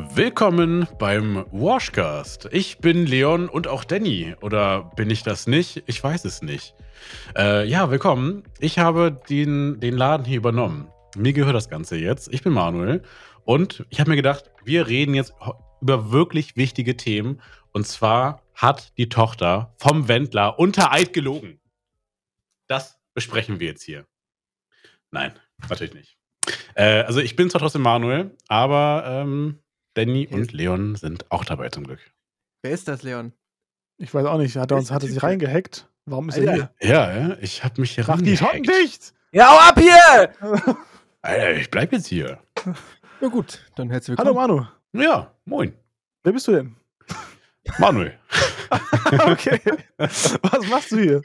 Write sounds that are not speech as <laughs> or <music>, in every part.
Willkommen beim Washcast. Ich bin Leon und auch Danny. Oder bin ich das nicht? Ich weiß es nicht. Äh, ja, willkommen. Ich habe den, den Laden hier übernommen. Mir gehört das Ganze jetzt. Ich bin Manuel. Und ich habe mir gedacht, wir reden jetzt über wirklich wichtige Themen. Und zwar hat die Tochter vom Wendler unter Eid gelogen. Das besprechen wir jetzt hier. Nein, natürlich nicht. Äh, also ich bin zwar trotzdem Manuel, aber ähm, Danny und Leon sind auch dabei zum Glück. Wer ist das, Leon? Ich weiß auch nicht. Hat er uns hat er sich reingehackt? Warum ist er hier? Ja, ja, ich habe mich hier Mach die Schotten dicht! Ja, hau ab hier! <laughs> Alter, ich bleib jetzt hier. Na gut, dann herzlich Hallo willkommen. Manu, Ja, moin. wer bist du denn? <laughs> Manuel. <laughs> okay. Was machst du hier?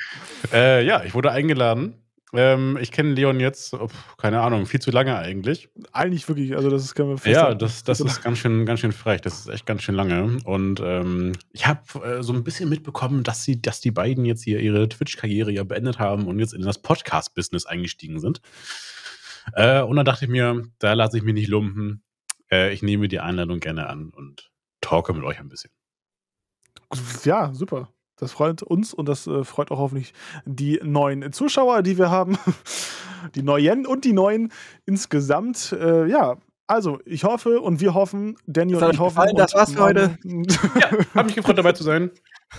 äh, ja, ich wurde eingeladen. Ähm, ich kenne Leon jetzt, oh, keine Ahnung, viel zu lange eigentlich. Eigentlich wirklich, also das können wir Ja, das, das ist ganz schön, ganz schön frech. Das ist echt ganz schön lange. Und ähm, ich habe äh, so ein bisschen mitbekommen, dass sie, dass die beiden jetzt hier ihre Twitch-Karriere ja beendet haben und jetzt in das Podcast-Business eingestiegen sind. Äh, und dann dachte ich mir, da lasse ich mich nicht lumpen. Äh, ich nehme die Einladung gerne an und talke mit euch ein bisschen. Ja, super. Das freut uns und das äh, freut auch hoffentlich die neuen Zuschauer, die wir haben. <laughs> Die neuen und die neuen insgesamt. Äh, ja, also ich hoffe und wir hoffen, Danny Das und hat ich hoffen. gefallen, das war's für heute. Ja, habe mich gefreut, dabei zu sein.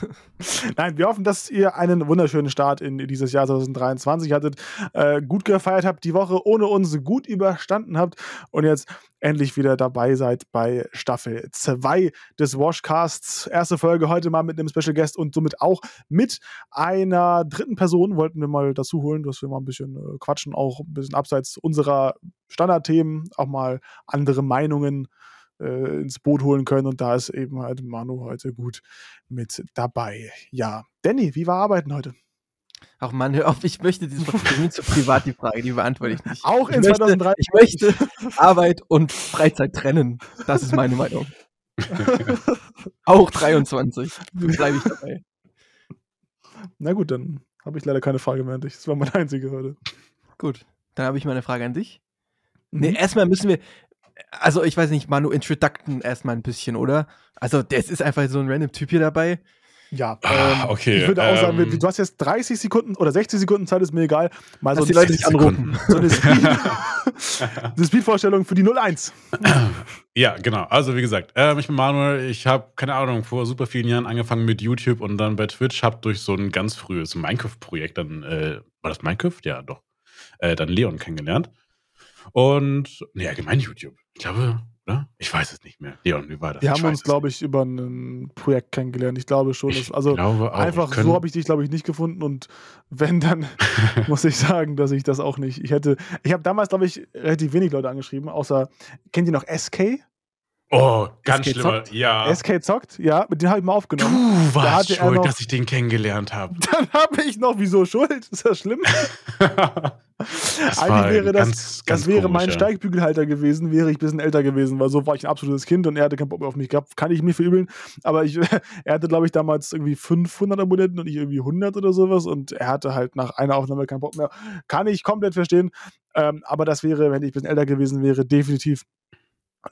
<laughs> Nein, wir hoffen, dass ihr einen wunderschönen Start in dieses Jahr 2023 hattet, äh, gut gefeiert habt, die Woche ohne uns gut überstanden habt und jetzt endlich wieder dabei seid bei Staffel 2 des Washcasts. Erste Folge heute mal mit einem Special Guest und somit auch mit einer dritten Person wollten wir mal dazu holen, dass wir mal ein bisschen äh, quatschen, auch ein bisschen abseits unserer Standardthemen, auch mal andere Meinungen äh, ins Boot holen können. Und da ist eben halt Manu heute gut mit dabei. Ja, Danny, wie war Arbeiten heute? Ach Mann, hör auf, ich möchte diese Frage zu privat, die Frage, die beantworte ich nicht. Auch ich in möchte, 2003. Ich möchte Arbeit und Freizeit trennen. Das ist meine Meinung. <laughs> Auch 23. Bleibe ich dabei. Na gut, dann habe ich leider keine Frage mehr an dich. Das war meine einzige heute. Gut, dann habe ich mal eine Frage an dich. Nee, Mhm. erstmal müssen wir, also ich weiß nicht, Manu, introducten erstmal ein bisschen, oder? Also, das ist einfach so ein random Typ hier dabei. Ja, Ah, ähm, okay, Ich würde auch sagen, ähm, du hast jetzt 30 Sekunden oder 60 Sekunden Zeit, ist mir egal. Mal so, die Leute sich Sekunden. anrufen. so eine, Speed, <laughs> <laughs> eine Speedvorstellung für die 01. Ja, genau. Also wie gesagt, ähm, ich bin Manuel. Ich habe, keine Ahnung, vor super vielen Jahren angefangen mit YouTube und dann bei Twitch. Habe durch so ein ganz frühes Minecraft-Projekt dann, äh, war das Minecraft? Ja, doch. Äh, dann Leon kennengelernt. Und, nee, allgemein YouTube. Ich glaube, oder? Ich weiß es nicht mehr. Leon, wie war das? Wir haben uns, glaube ich, über ein Projekt kennengelernt. Ich glaube schon. Ich Dass, also glaube einfach so habe ich dich, glaube ich, nicht gefunden. Und wenn, dann <laughs> muss ich sagen, dass ich das auch nicht. Ich hätte, ich habe damals, glaube ich, relativ wenig Leute angeschrieben, außer, kennt ihr noch SK? Oh, ganz SK schlimmer. zockt? Ja. SK zockt? Ja, mit dem habe ich mal aufgenommen. Du Da warst er schuld, noch- dass ich den kennengelernt habe. <laughs> Dann habe ich noch, wieso schuld? Ist das schlimm? <laughs> das Eigentlich wäre das, ganz, ganz das wäre mein komisch, ja. Steigbügelhalter gewesen, wäre ich ein bisschen älter gewesen, weil so war ich ein absolutes Kind und er hatte keinen Bock mehr auf mich gehabt. Kann ich mir verübeln. Aber ich, <laughs> er hatte, glaube ich, damals irgendwie 500 Abonnenten und ich irgendwie 100 oder sowas und er hatte halt nach einer Aufnahme keinen Bock mehr. Kann ich komplett verstehen. Ähm, aber das wäre, wenn ich ein bisschen älter gewesen wäre, definitiv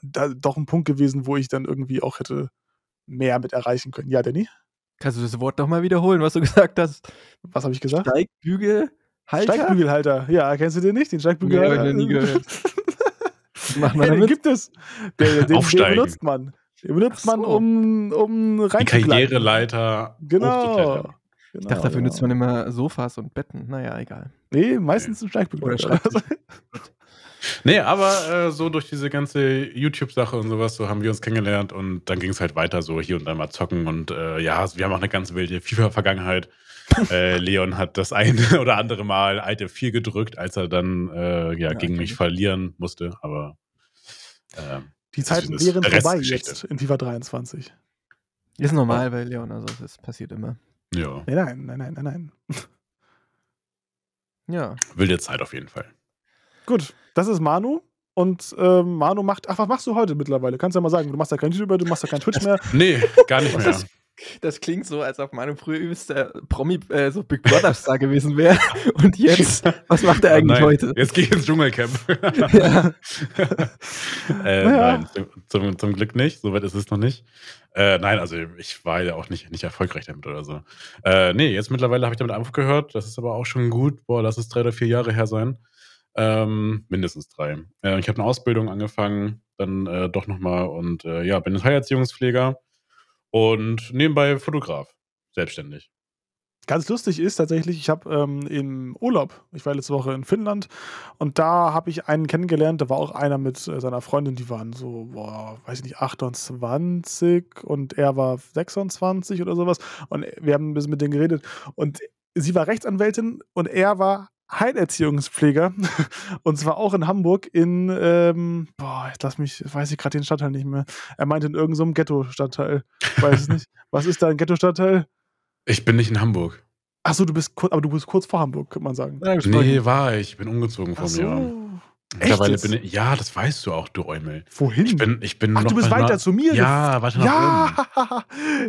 da, doch ein Punkt gewesen, wo ich dann irgendwie auch hätte mehr mit erreichen können. Ja, Danny? Kannst du das Wort nochmal wiederholen, was du <laughs> gesagt hast? Was habe ich gesagt? Steigbügel? Halter? Steigbügelhalter. Ja, kennst du den nicht? Den Nee, Steigbügelhalter? hab ich noch nie gehört. Macht man Ja, den gibt es. Den, den Aufsteigen. benutzt man. Den benutzt so. man, um, um Die reinzugleiten. Karriereleiter. Genau. genau. Ich dachte, dafür genau. nutzt man immer Sofas und Betten. Naja, egal. Nee, meistens ein Steigbügel. <laughs> Nee, aber äh, so durch diese ganze YouTube-Sache und sowas, so haben wir uns kennengelernt und dann ging es halt weiter so hier und da mal zocken und äh, ja, wir haben auch eine ganz wilde FIFA-Vergangenheit. <laughs> äh, Leon hat das eine <laughs> oder andere Mal Alte 4 gedrückt, als er dann äh, ja, Ja, gegen mich ich. verlieren musste, aber ähm, Die Zeiten ist wären vorbei jetzt in FIFA 23. Ist normal bei Leon, also das passiert immer. ja, Nein, nein, nein, nein, nein, nein. Ja. wilde Zeit auf jeden Fall. Gut, das ist Manu. Und ähm, Manu macht. Ach, was machst du heute mittlerweile? Kannst du ja mal sagen. Du machst ja kein YouTuber, du machst ja kein Twitch mehr. <laughs> Nee, gar nicht mehr. ist- Das klingt so, als ob Manu früher übelster Promi, äh, so Big Brother Star gewesen wäre. <laughs> Und jetzt, was macht er Oh eigentlich nein, heute? Jetzt gehe ich ins Dschungelcamp. <laughs> Ja. äh, Naja. Nein, zum, zum, zum Glück nicht. Soweit ist es noch nicht. Äh, nein, also ich war ja auch nicht, nicht erfolgreich damit oder so. Äh, nee, jetzt mittlerweile habe ich damit aufgehört. Das ist aber auch schon gut. Boah, lass es drei oder vier Jahre her sein. Ähm, mindestens drei. Äh, ich habe eine Ausbildung angefangen, dann äh, doch nochmal und äh, ja, bin Heilerziehungspfleger und nebenbei Fotograf. Selbstständig. Ganz lustig ist tatsächlich, ich habe ähm, im Urlaub, ich war letzte Woche in Finnland und da habe ich einen kennengelernt, da war auch einer mit äh, seiner Freundin, die waren so, boah, weiß ich nicht, 28 und er war 26 oder sowas und wir haben ein bisschen mit denen geredet und sie war Rechtsanwältin und er war Heilerziehungspfleger <laughs> und zwar auch in Hamburg in, ähm, boah, jetzt lass mich, jetzt weiß ich gerade den Stadtteil nicht mehr. Er meinte in irgendeinem so Ghetto-Stadtteil, weiß es nicht. <laughs> Was ist da ein Ghetto-Stadtteil? Ich bin nicht in Hamburg. Achso, du bist kurz, aber du bist kurz vor Hamburg, könnte man sagen. Nee, war ich. Ich bin umgezogen Ach von mir. Mittlerweile bin ich, ja, das weißt du auch, du Eumel. Wohin? Ich bin, ich bin Ach, noch du bist weiter zu mir. Ja, weiter nach oben. Ja,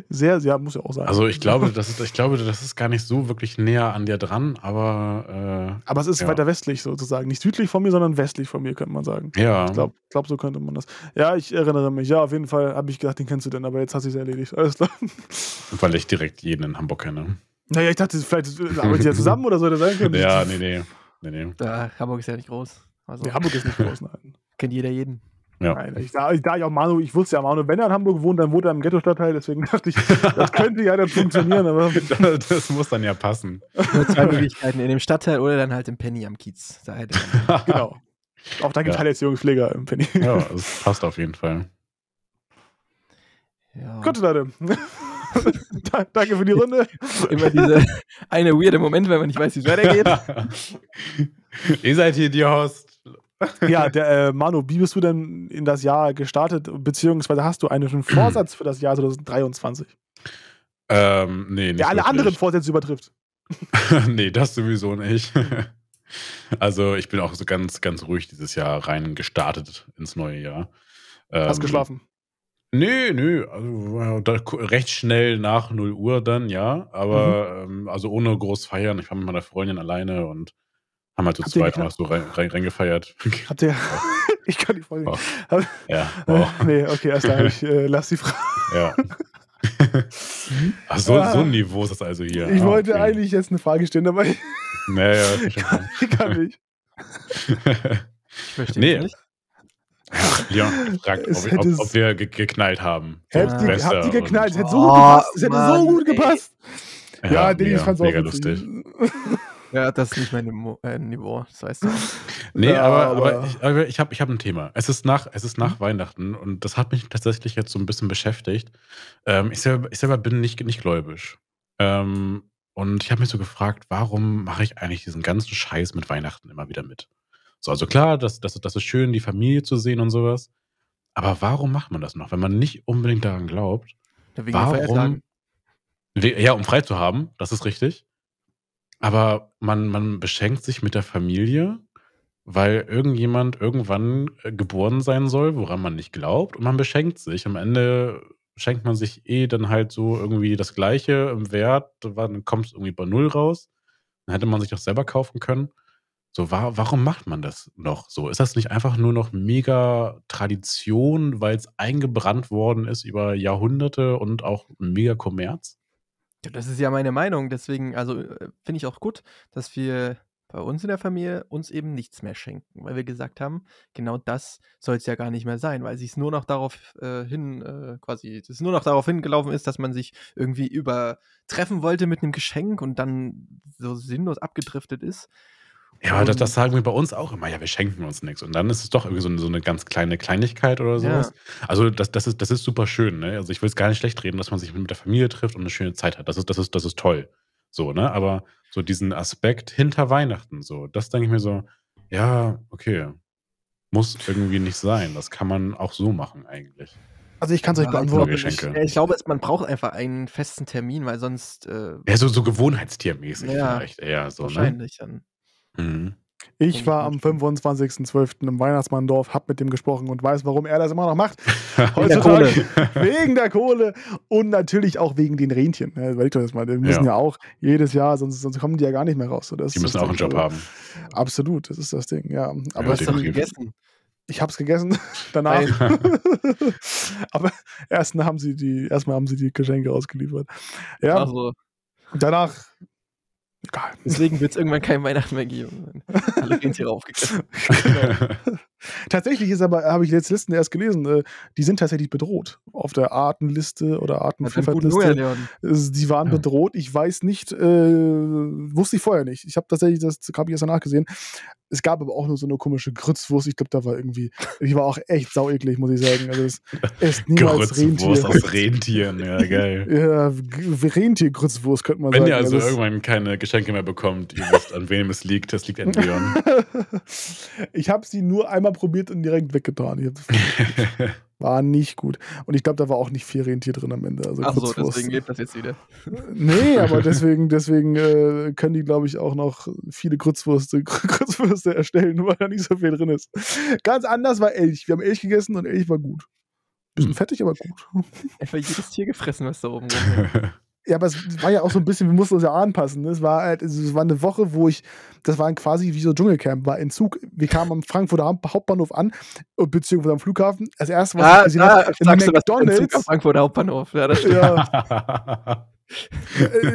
<laughs> sehr, sehr, muss ja auch sein. Also ich glaube, das ist, ich glaube, das ist gar nicht so wirklich näher an dir dran, aber aber es ist ja. weiter westlich sozusagen. Nicht südlich von mir, sondern westlich von mir, könnte man sagen. äh, ja. Ich glaube, glaub, so könnte man das. Ja, ich erinnere mich. Ja, auf jeden Fall habe ich gedacht, den kennst du denn, aber jetzt hat sich erledigt. Alles klar. <laughs> weil ich direkt jeden in Hamburg kenne. Naja, ich dachte, vielleicht arbeiten die ja zusammen oder so, das sein können. Ja, <laughs> nee, nee. nee, nee. Da, Hamburg ist ja nicht groß. Also Nee, Hamburg ist nicht groß, nein. <laughs> kennt jeder jeden. Ja. Nein, ich, da, ich, da ich auch Manu, ich wusste ja, Manu, wenn er in Hamburg wohnt, dann wohnt er im Ghetto-Stadtteil, deswegen <laughs> dachte ich, das könnte ja dann funktionieren, aber <laughs> Das muss dann ja passen. Nur zwei Möglichkeiten, in dem Stadtteil oder dann halt im Penny am Kiez. Da hätte man. genau. Auch da gibt es Ja. Heilerziehungspfleger im Penny. Ja, es passt auf jeden Fall. Ja. Gut, Leute. Da- Danke für die Runde. Immer diese eine weirde Moment, wenn man nicht weiß, wie es weitergeht. Ihr seid hier die Host. <laughs> Ja, der, äh, Manu, wie bist du denn in das Jahr gestartet, beziehungsweise hast du einen <clears throat> Vorsatz für das Jahr 2023, Ähm, nee, nicht der alle wirklich. anderen Vorsätze übertrifft? <laughs> nee, das sowieso nicht. <laughs> also ich bin auch so ganz, ganz ruhig dieses Jahr rein gestartet ins neue Jahr. Hast Ähm, geschlafen? Nö, nö, also da, recht schnell nach 0 Uhr dann, ja. Aber Mhm. ähm, also ohne groß feiern. Ich war mit meiner Freundin alleine und haben halt ihr zweit noch so rein, rein, reingefeiert. <laughs> Habt ihr. <laughs> <laughs> ich kann die Folge Oh. nicht. ja, Äh, wow, nee, okay, erst klar, ich äh, lass die Frage. ja. Ach, so, so ein Niveau ist das also hier. Ich Ah, wollte okay. eigentlich jetzt eine Frage stellen, aber ich Naja, ich schon kann nicht. Ich verstehe Nee. nicht. Leon fragt, ob, hätte ob, ob wir ge geknallt haben. Habt Ja. ihr, habt geknallt? Es hätte so Oh, gut gepasst. Es hätte so gut ey. gepasst. Ja, Dennis mega, fand's auch mega lustig. Ja, das ist nicht mein Niveau, äh, Niveau das weißt du. <laughs> Nee, Ja, aber, aber- ich, aber ich habe ich hab ein Thema. Es ist nach, es ist nach Weihnachten und das hat mich tatsächlich jetzt so ein bisschen beschäftigt. Ähm, ich, selber, ich selber bin nicht, nicht gläubisch. Ähm, und ich habe mich so gefragt, warum mache ich eigentlich diesen ganzen Scheiß mit Weihnachten immer wieder mit? So, also klar, das, das, das ist schön, die Familie zu sehen und sowas. Aber warum macht man das noch, wenn man nicht unbedingt daran glaubt? Wegen Warum? Ja, um frei zu haben, das ist richtig. Aber man, man beschenkt sich mit der Familie, weil irgendjemand irgendwann äh, geboren sein soll, woran man nicht glaubt. Und man beschenkt sich. Am Ende schenkt man sich eh dann halt so irgendwie das Gleiche im Wert. Dann kommt es irgendwie bei Null raus. Dann hätte man sich doch selber kaufen können. So, wa warum macht man das noch so? Ist das nicht einfach nur noch mega Tradition, weil es eingebrannt worden ist über Jahrhunderte und auch mega Kommerz? Das ist ja meine Meinung. Deswegen, also äh, finde ich auch gut, dass wir bei uns in der Familie uns eben nichts mehr schenken, weil wir gesagt haben, genau das soll es ja gar nicht mehr sein, weil sich nur noch darauf äh, hin, äh, quasi, es nur noch darauf hingelaufen ist, dass man sich irgendwie übertreffen wollte mit einem Geschenk und dann so sinnlos abgedriftet ist. Ja, aber das, Und- das sagen wir bei uns auch immer. Ja, wir schenken uns nichts. Und dann ist es doch irgendwie so eine, so eine ganz kleine Kleinigkeit oder sowas. Also, das, das, ist, das ist super schön. Ne? Also, ich will es gar nicht schlecht reden, dass man sich mit der Familie trifft und eine schöne Zeit hat. Das ist, das ist, das ist toll. So, ne? Aber so diesen Aspekt hinter Weihnachten, so, das denke ich mir so, ja, okay. Muss irgendwie nicht sein. Das kann man auch so machen, eigentlich. Also ich kann es euch Ja, beantworten. ich. Ja, ich glaube, man braucht einfach einen festen Termin, weil sonst äh, Ja, so, so gewohnheitstiermäßig Ja, vielleicht eher so, ne? wahrscheinlich dann. Mhm. Ich war am nicht. 25.12. im Weihnachtsmanndorf, hab mit dem gesprochen und weiß, warum er das immer noch macht. <laughs> der Heutzutage <laughs> wegen der Kohle und natürlich auch wegen den Rentchen. Ja, überleg doch das mal, die müssen ja, Ja. auch jedes Jahr, sonst, sonst kommen die ja gar nicht mehr raus. So, das Die müssen auch einen. Job haben. Absolut, das ist das Ding, ja. Aber Ja, hast du gegessen? ich hab's gegessen <laughs> danach. Aber erst haben sie die, erstmal haben sie die Geschenke ausgeliefert. Ja, Also, danach. Egal. deswegen wird es irgendwann kein Weihnachten mehr geben. Alle <laughs> Rentiere aufgegessen. <laughs> Genau. Tatsächlich ist aber, habe ich jetzt Listen erst gelesen, äh, die sind tatsächlich bedroht. Auf der Artenliste oder Artenvielfaltliste. Die waren Ja. bedroht. Ich weiß nicht, äh, wusste ich vorher nicht. Ich habe tatsächlich, das habe ich erst danach gesehen. Es gab aber auch nur so eine komische Grützwurst. Ich glaube, da war irgendwie, die war auch echt saueklig, muss ich sagen. Also es <laughs> esst niemals Grützwurst Rentier. aus Rentieren, ja, <laughs> geil. Ja, Rentiergrützwurst könnte man Wenn sagen. ihr also das- irgendwann keine Geschenke mehr bekommt, ihr wisst, an wem es liegt, das liegt an Leon. <laughs> ich habe sie nur einmal probiert und direkt weggetan. <laughs> War nicht gut. Und ich glaube, da war auch nicht viel Rentier drin am Ende. Also Achso, Grützwurst. deswegen lebt das jetzt wieder. <laughs> Nee, aber <laughs> deswegen, deswegen äh, können die, glaube ich, auch noch viele Grützwürste, Grützwürste erstellen, weil da nicht so viel drin ist. Ganz anders war Elch. Wir haben Elch gegessen und Elch war gut. Bisschen Hm. fettig, aber gut. Einfach jedes Tier gefressen, was da oben rumhängt. Ja, aber es war ja auch so ein bisschen, wir mussten uns ja anpassen. ne? Es war halt, also es war eine Woche, wo ich, das war quasi wie so Dschungelcamp, war in Zug. Wir kamen am Frankfurter Haupt- Hauptbahnhof an, beziehungsweise am Flughafen. Das erste, was ah, ich gesehen ah, habe, sagst du das McDonalds. Frankfurter Hauptbahnhof. Ja, das stimmt. Ja, <laughs>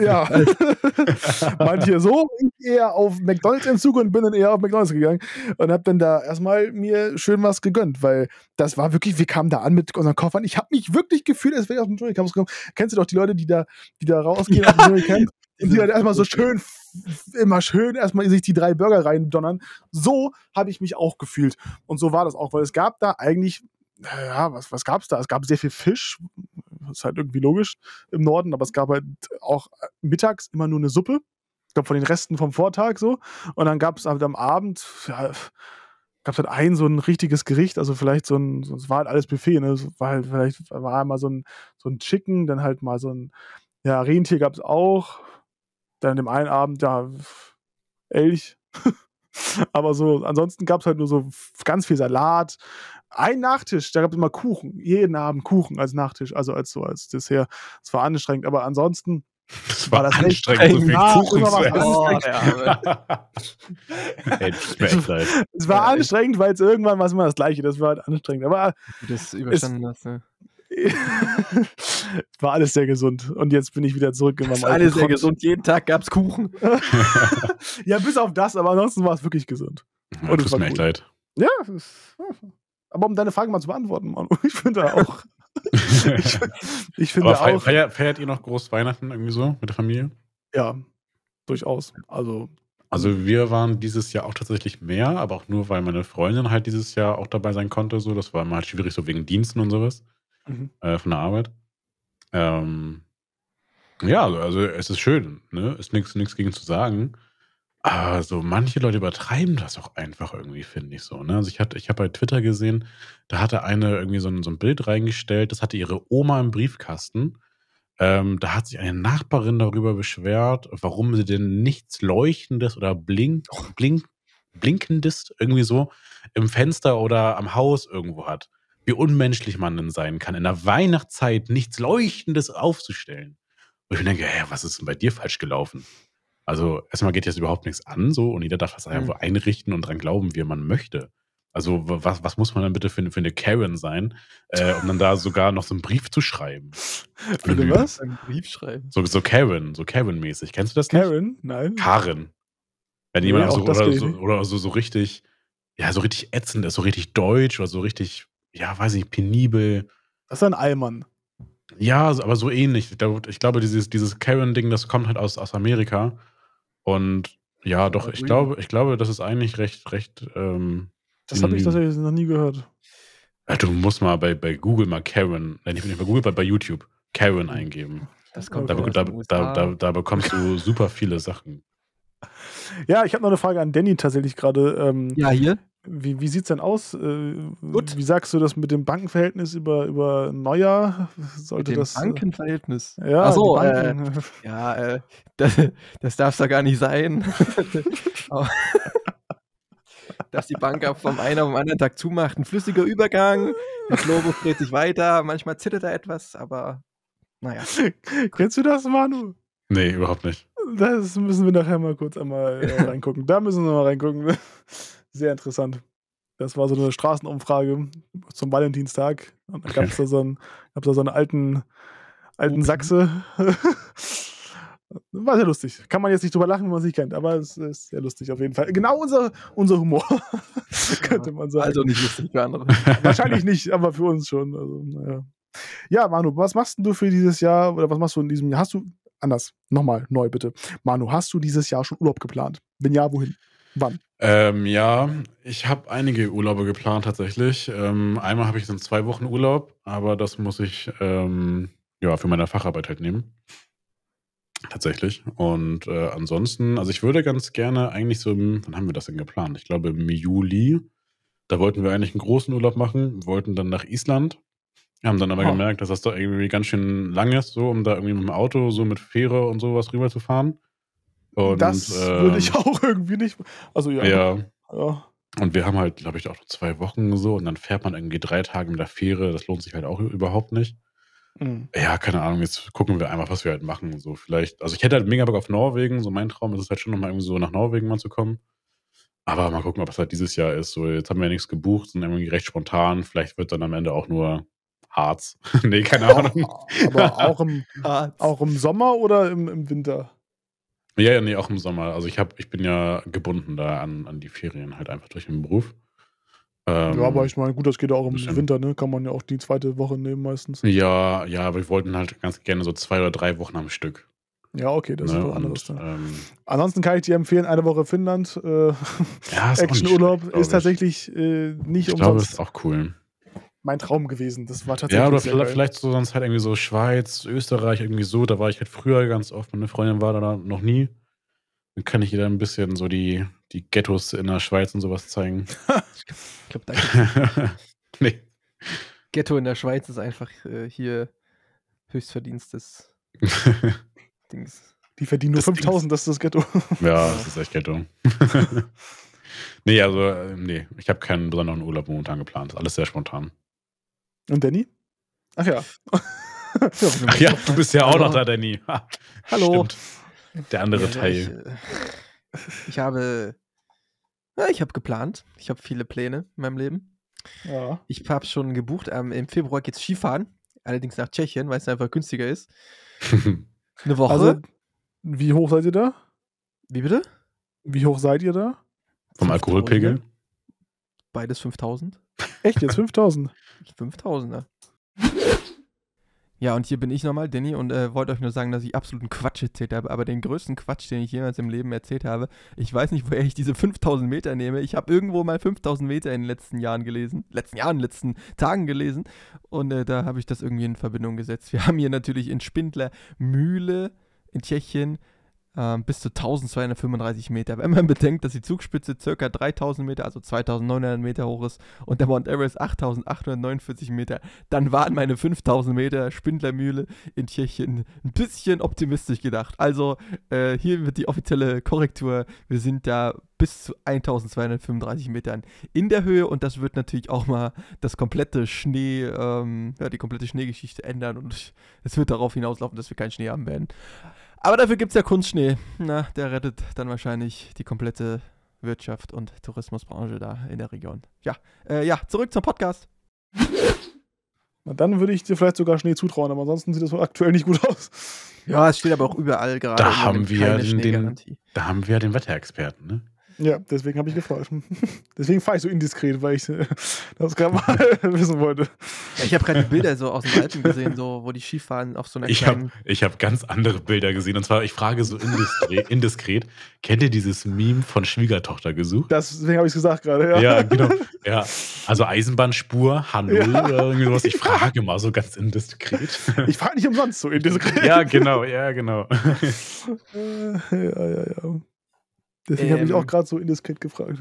ja. <laughs> Manche so, ich eher auf McDonalds im Zug und bin dann eher auf McDonalds gegangen und habe dann da erstmal mir schön was gegönnt, weil das war wirklich, wir kamen da an mit unseren Koffern. Ich habe mich wirklich gefühlt, als wäre ich aus dem Dschungelcamp gekommen. Kennst du doch die Leute, die da, die da rausgehen Ja. aus dem Dschungelcamp? Und die dann erstmal so schön, immer schön erstmal sich die drei Burger reindonnern. So habe ich mich auch gefühlt. Und so war das auch, weil es gab da eigentlich, ja, was, was gab es da? Es gab sehr viel Fisch, das ist halt irgendwie logisch im Norden, aber es gab halt auch mittags immer nur eine Suppe. Ich glaube, von den Resten vom Vortag so. Und dann gab es halt am Abend, ja, gab es halt ein so ein richtiges Gericht, also vielleicht so ein, es war halt alles Buffet, ne? Es war halt, vielleicht war einmal so ein, so ein Chicken, dann halt mal so ein, ja, Rentier gab es auch. Dann im einen Abend, ja, Elch. <laughs> Aber so, ansonsten gab es halt nur so ganz viel Salat. Ein Nachtisch, da gab es immer Kuchen. Jeden Abend Kuchen als Nachtisch, also als so als Dessert. Es war anstrengend, aber ansonsten Das war War das echt anstrengend, so viel Kuchen zu essen. Oh. <laughs> Es war anstrengend, weil es irgendwann war es immer das Gleiche. Das war halt anstrengend. Aber Wie du das überstanden hast. Ne? es <laughs> war alles sehr gesund. Und jetzt bin ich wieder zurück in meinem war alles sehr gesund. Jeden Tag gab es Kuchen. <laughs> Ja, bis auf das, aber ansonsten war es wirklich gesund. Ja, Und es tut war mir echt leid. Ja, es ist- aber um deine Frage mal zu beantworten, Manu, <laughs> ich finde auch. ich, <laughs> ich finde Aber auch. feiert, feiert ihr noch groß Weihnachten irgendwie so mit der Familie? Ja, durchaus. Also, Also wir waren dieses Jahr auch tatsächlich mehr, aber auch nur, weil meine Freundin halt dieses Jahr auch dabei sein konnte. So, das war immer halt schwierig, so wegen Diensten und sowas mhm. äh, von der Arbeit. Ähm, ja, also, also es ist schön, ne? Ist nichts gegen zu sagen. Aber so manche Leute übertreiben das auch einfach irgendwie, finde ich so. Ne? Also ich hatte, ich habe bei Twitter gesehen, da hatte eine irgendwie so ein, so ein Bild reingestellt, das hatte ihre Oma im Briefkasten. Ähm, da hat sich eine Nachbarin darüber beschwert, warum sie denn nichts Leuchtendes oder blink, blink, Blinkendes irgendwie so im Fenster oder am Haus irgendwo hat. Wie unmenschlich man denn sein kann, in der Weihnachtszeit nichts Leuchtendes aufzustellen. Und ich mir denke, hä, was ist denn bei dir falsch gelaufen? Also, erstmal geht jetzt überhaupt nichts an, so, und jeder darf das einfach Mhm. einrichten und dran glauben, wie man möchte. Also, wa- was, was muss man dann bitte für, eine- für eine Karen sein, äh, um dann da sogar noch so einen Brief zu schreiben? <laughs> Bitte Anonym. was? Einen Brief schreiben. So, so Karen, so Karen-mäßig. Kennst du das nicht? Karen? Nein. Karen. Wenn Nee, jemand auch so, oder, so, oder so, so richtig, ja, so richtig ätzend ist, so richtig deutsch oder so richtig, ja, weiß ich, penibel. Das ist ein Allmann. Ja, aber so ähnlich. Ich glaube, ich glaube dieses, dieses Karen-Ding, das kommt halt aus, aus Amerika. Und ja, doch, ich glaube, ich glaube, das ist eigentlich recht, recht, ähm, Das habe ich tatsächlich noch nie gehört. ja, du musst mal bei, bei Google mal Karen, nein, nicht bei Google, bei, bei YouTube, Karen Mhm. eingeben. Das kommt Da, da, da, da, da bekommst du <laughs> super viele Sachen. Ja, ich habe noch eine Frage an Danny tatsächlich gerade. Ähm, Ja, hier. Wie, wie sieht es denn aus? Äh, Gut. Wie sagst du das mit dem Bankenverhältnis über, über Neujahr? Mit Sollte dem das. äh, Bankenverhältnis. Ja, Ach so, die äh, Banken. ja, äh, das, das darf da gar nicht sein. Aber- <laughs> dass die Bank auch vom einen auf den anderen Tag zumacht. Ein flüssiger Übergang, der Globus dreht sich weiter, manchmal zittert er etwas, aber naja. Kennst du das, Manu? Nee, überhaupt nicht. Das müssen wir nachher mal kurz einmal äh, <laughs> reingucken. Da müssen wir mal reingucken. Sehr interessant. Das war so eine Straßenumfrage zum Valentinstag. Und dann gab es <laughs> da so einen, da so einen alten, alten Sachse. <laughs> War sehr lustig. Kann man jetzt nicht drüber lachen, wenn man sich kennt, aber es ist sehr lustig auf jeden Fall. Genau unser, unser Humor, <laughs> könnte man sagen. Also nicht lustig für andere. Wahrscheinlich nicht, aber für uns schon. Also, naja. Ja, Manu, was machst du für dieses Jahr oder was machst du in diesem Jahr? Hast du, anders, nochmal, neu bitte. Manu, hast du dieses Jahr schon Urlaub geplant? Wenn ja, wohin? Wann? Ähm, ja, ich habe einige Urlaube geplant tatsächlich. Ähm, einmal habe ich so zwei Wochen Urlaub, aber das muss ich ähm, ja für meine Facharbeit halt nehmen. Tatsächlich. Und äh, ansonsten, also ich würde ganz gerne eigentlich so im, wann haben wir das denn geplant? Ich glaube im Juli. Da wollten wir eigentlich einen großen Urlaub machen, wollten dann nach Island. Haben dann aber Oh. gemerkt, dass das doch irgendwie ganz schön lang ist, so um da irgendwie mit dem Auto, so mit Fähre und sowas rüberzufahren. Und, das würde ich ähm, <laughs> auch irgendwie nicht. Also ja. Ja, ja. und wir haben halt, glaube ich, auch noch zwei Wochen so und dann fährt man irgendwie drei Tage mit der Fähre. Das lohnt sich halt auch überhaupt nicht. Mhm. Ja, keine Ahnung, jetzt gucken wir einfach, was wir halt machen. So vielleicht, also ich hätte halt mega Bock auf Norwegen. So mein Traum ist es halt schon nochmal irgendwie so nach Norwegen mal zu kommen. Aber mal gucken, ob es halt dieses Jahr ist. So, jetzt haben wir ja nichts gebucht, sind irgendwie recht spontan. Vielleicht wird dann am Ende auch nur Harz. <laughs> nee, keine Ahnung. Aber auch im, <laughs> auch im Sommer oder im, im Winter? Ja, ja, nee, auch im Sommer. Also ich habe, ich bin ja gebunden da an, an die Ferien halt einfach durch den Beruf. Ähm, ja, aber ich meine, gut, das geht auch im bisschen. Winter, ne? Kann man ja auch die zweite Woche nehmen meistens. ja, ja, aber wir wollten halt ganz gerne so zwei oder drei Wochen am Stück. Ja, okay, das ne? ist was anderes. Und, Ja. ähm, Ansonsten kann ich dir empfehlen, eine Woche Finnland. Äh, ja, Actionurlaub ist ich. tatsächlich äh, nicht Ich glaube, umsonst ist auch cool. Mein Traum gewesen. Das war tatsächlich. Ja, oder sehr vielleicht, geil. vielleicht so sonst halt irgendwie so Schweiz, Österreich, irgendwie so. Da war ich halt früher ganz oft. Meine Freundin war da noch nie. Dann kann ich ihr dann ein bisschen so die, die Ghettos in der Schweiz und sowas zeigen. <laughs> ich glaube, da <laughs> nee. Ghetto in der Schweiz ist einfach äh, hier Höchstverdienst des <laughs> Dings. Die verdienen nur Das 5000, das ist das Ghetto. ja, das ist echt Ghetto. nee, also, äh, nee, ich habe keinen besonderen Urlaub momentan geplant. Ist alles sehr spontan. Und Danny? Ach ja. <laughs> Ach ja, du bist ja auch noch da, Danny. Ha, Hallo. Stimmt. Der andere Ja, Teil. Ich, äh, ich habe. Ja, ich habe geplant. Ich habe viele Pläne in meinem Leben. ja. Ich habe schon gebucht. Ähm, Im Februar geht's Skifahren. Allerdings nach Tschechien, weil es einfach günstiger ist. <laughs> Eine Woche. Also, wie hoch seid ihr da? Wie bitte? Wie hoch seid ihr da? Vom 5000. Alkoholpegel? Beides 5000. Echt jetzt 5000? 5000er. Ja, und hier bin ich nochmal, Danny, und äh, wollte euch nur sagen, dass ich absoluten Quatsch erzählt habe, aber den größten Quatsch, den ich jemals im Leben erzählt habe, ich weiß nicht, woher ich diese 5000 Meter nehme. Ich habe irgendwo mal 5000 Meter in den letzten Jahren gelesen, letzten Jahren, letzten Tagen gelesen, und äh, da habe ich das irgendwie in Verbindung gesetzt. Wir haben hier natürlich in Spindler Mühle in Tschechien ähm, bis zu 1235 Meter. Wenn man bedenkt, dass die Zugspitze ca. 3000 Meter, also 2900 Meter hoch ist und der Mount Everest 8849 Meter, dann waren meine 5000 Meter Spindlermühle in Tschechien ein bisschen optimistisch gedacht. Also äh, hier wird die offizielle Korrektur. Wir sind da bis zu 1235 Metern in der Höhe und das wird natürlich auch mal das komplette Schnee, ähm, ja, die komplette Schneegeschichte ändern und es wird darauf hinauslaufen, dass wir keinen Schnee haben werden. Aber dafür gibt es ja Kunstschnee. Na, der rettet dann wahrscheinlich die komplette Wirtschaft und Tourismusbranche da in der Region. Ja, äh, ja, zurück zum Podcast. Na, dann würde ich dir vielleicht sogar Schnee zutrauen, aber ansonsten sieht das wohl aktuell nicht gut aus. Ja, es steht aber auch überall gerade. Da haben wir den-. Da haben wir ja den Wetterexperten, ne? Ja, deswegen habe ich gefragt. <laughs> Deswegen fahre ich so indiskret, weil ich äh, das gerade mal <laughs> wissen wollte. Ja, ich habe gerade die Bilder so aus den Alpen gesehen, so, wo die Skifahren auf so einer Ich habe hab ganz andere Bilder gesehen. Und zwar, ich frage so indiskret, <laughs> indiskret kennt ihr dieses Meme von Schwiegertochter gesucht? Deswegen habe ich es gesagt gerade. Ja. Ja, genau. <laughs> Ja, also Eisenbahnspur, H0 Ja. oder irgendwie sowas. Ich frage mal so ganz indiskret. Ich fahre nicht umsonst so <laughs> indiskret. ja, genau, ja, genau. Ja, ja, ja. Deswegen habe ich Ähm. auch gerade so indiskret gefragt.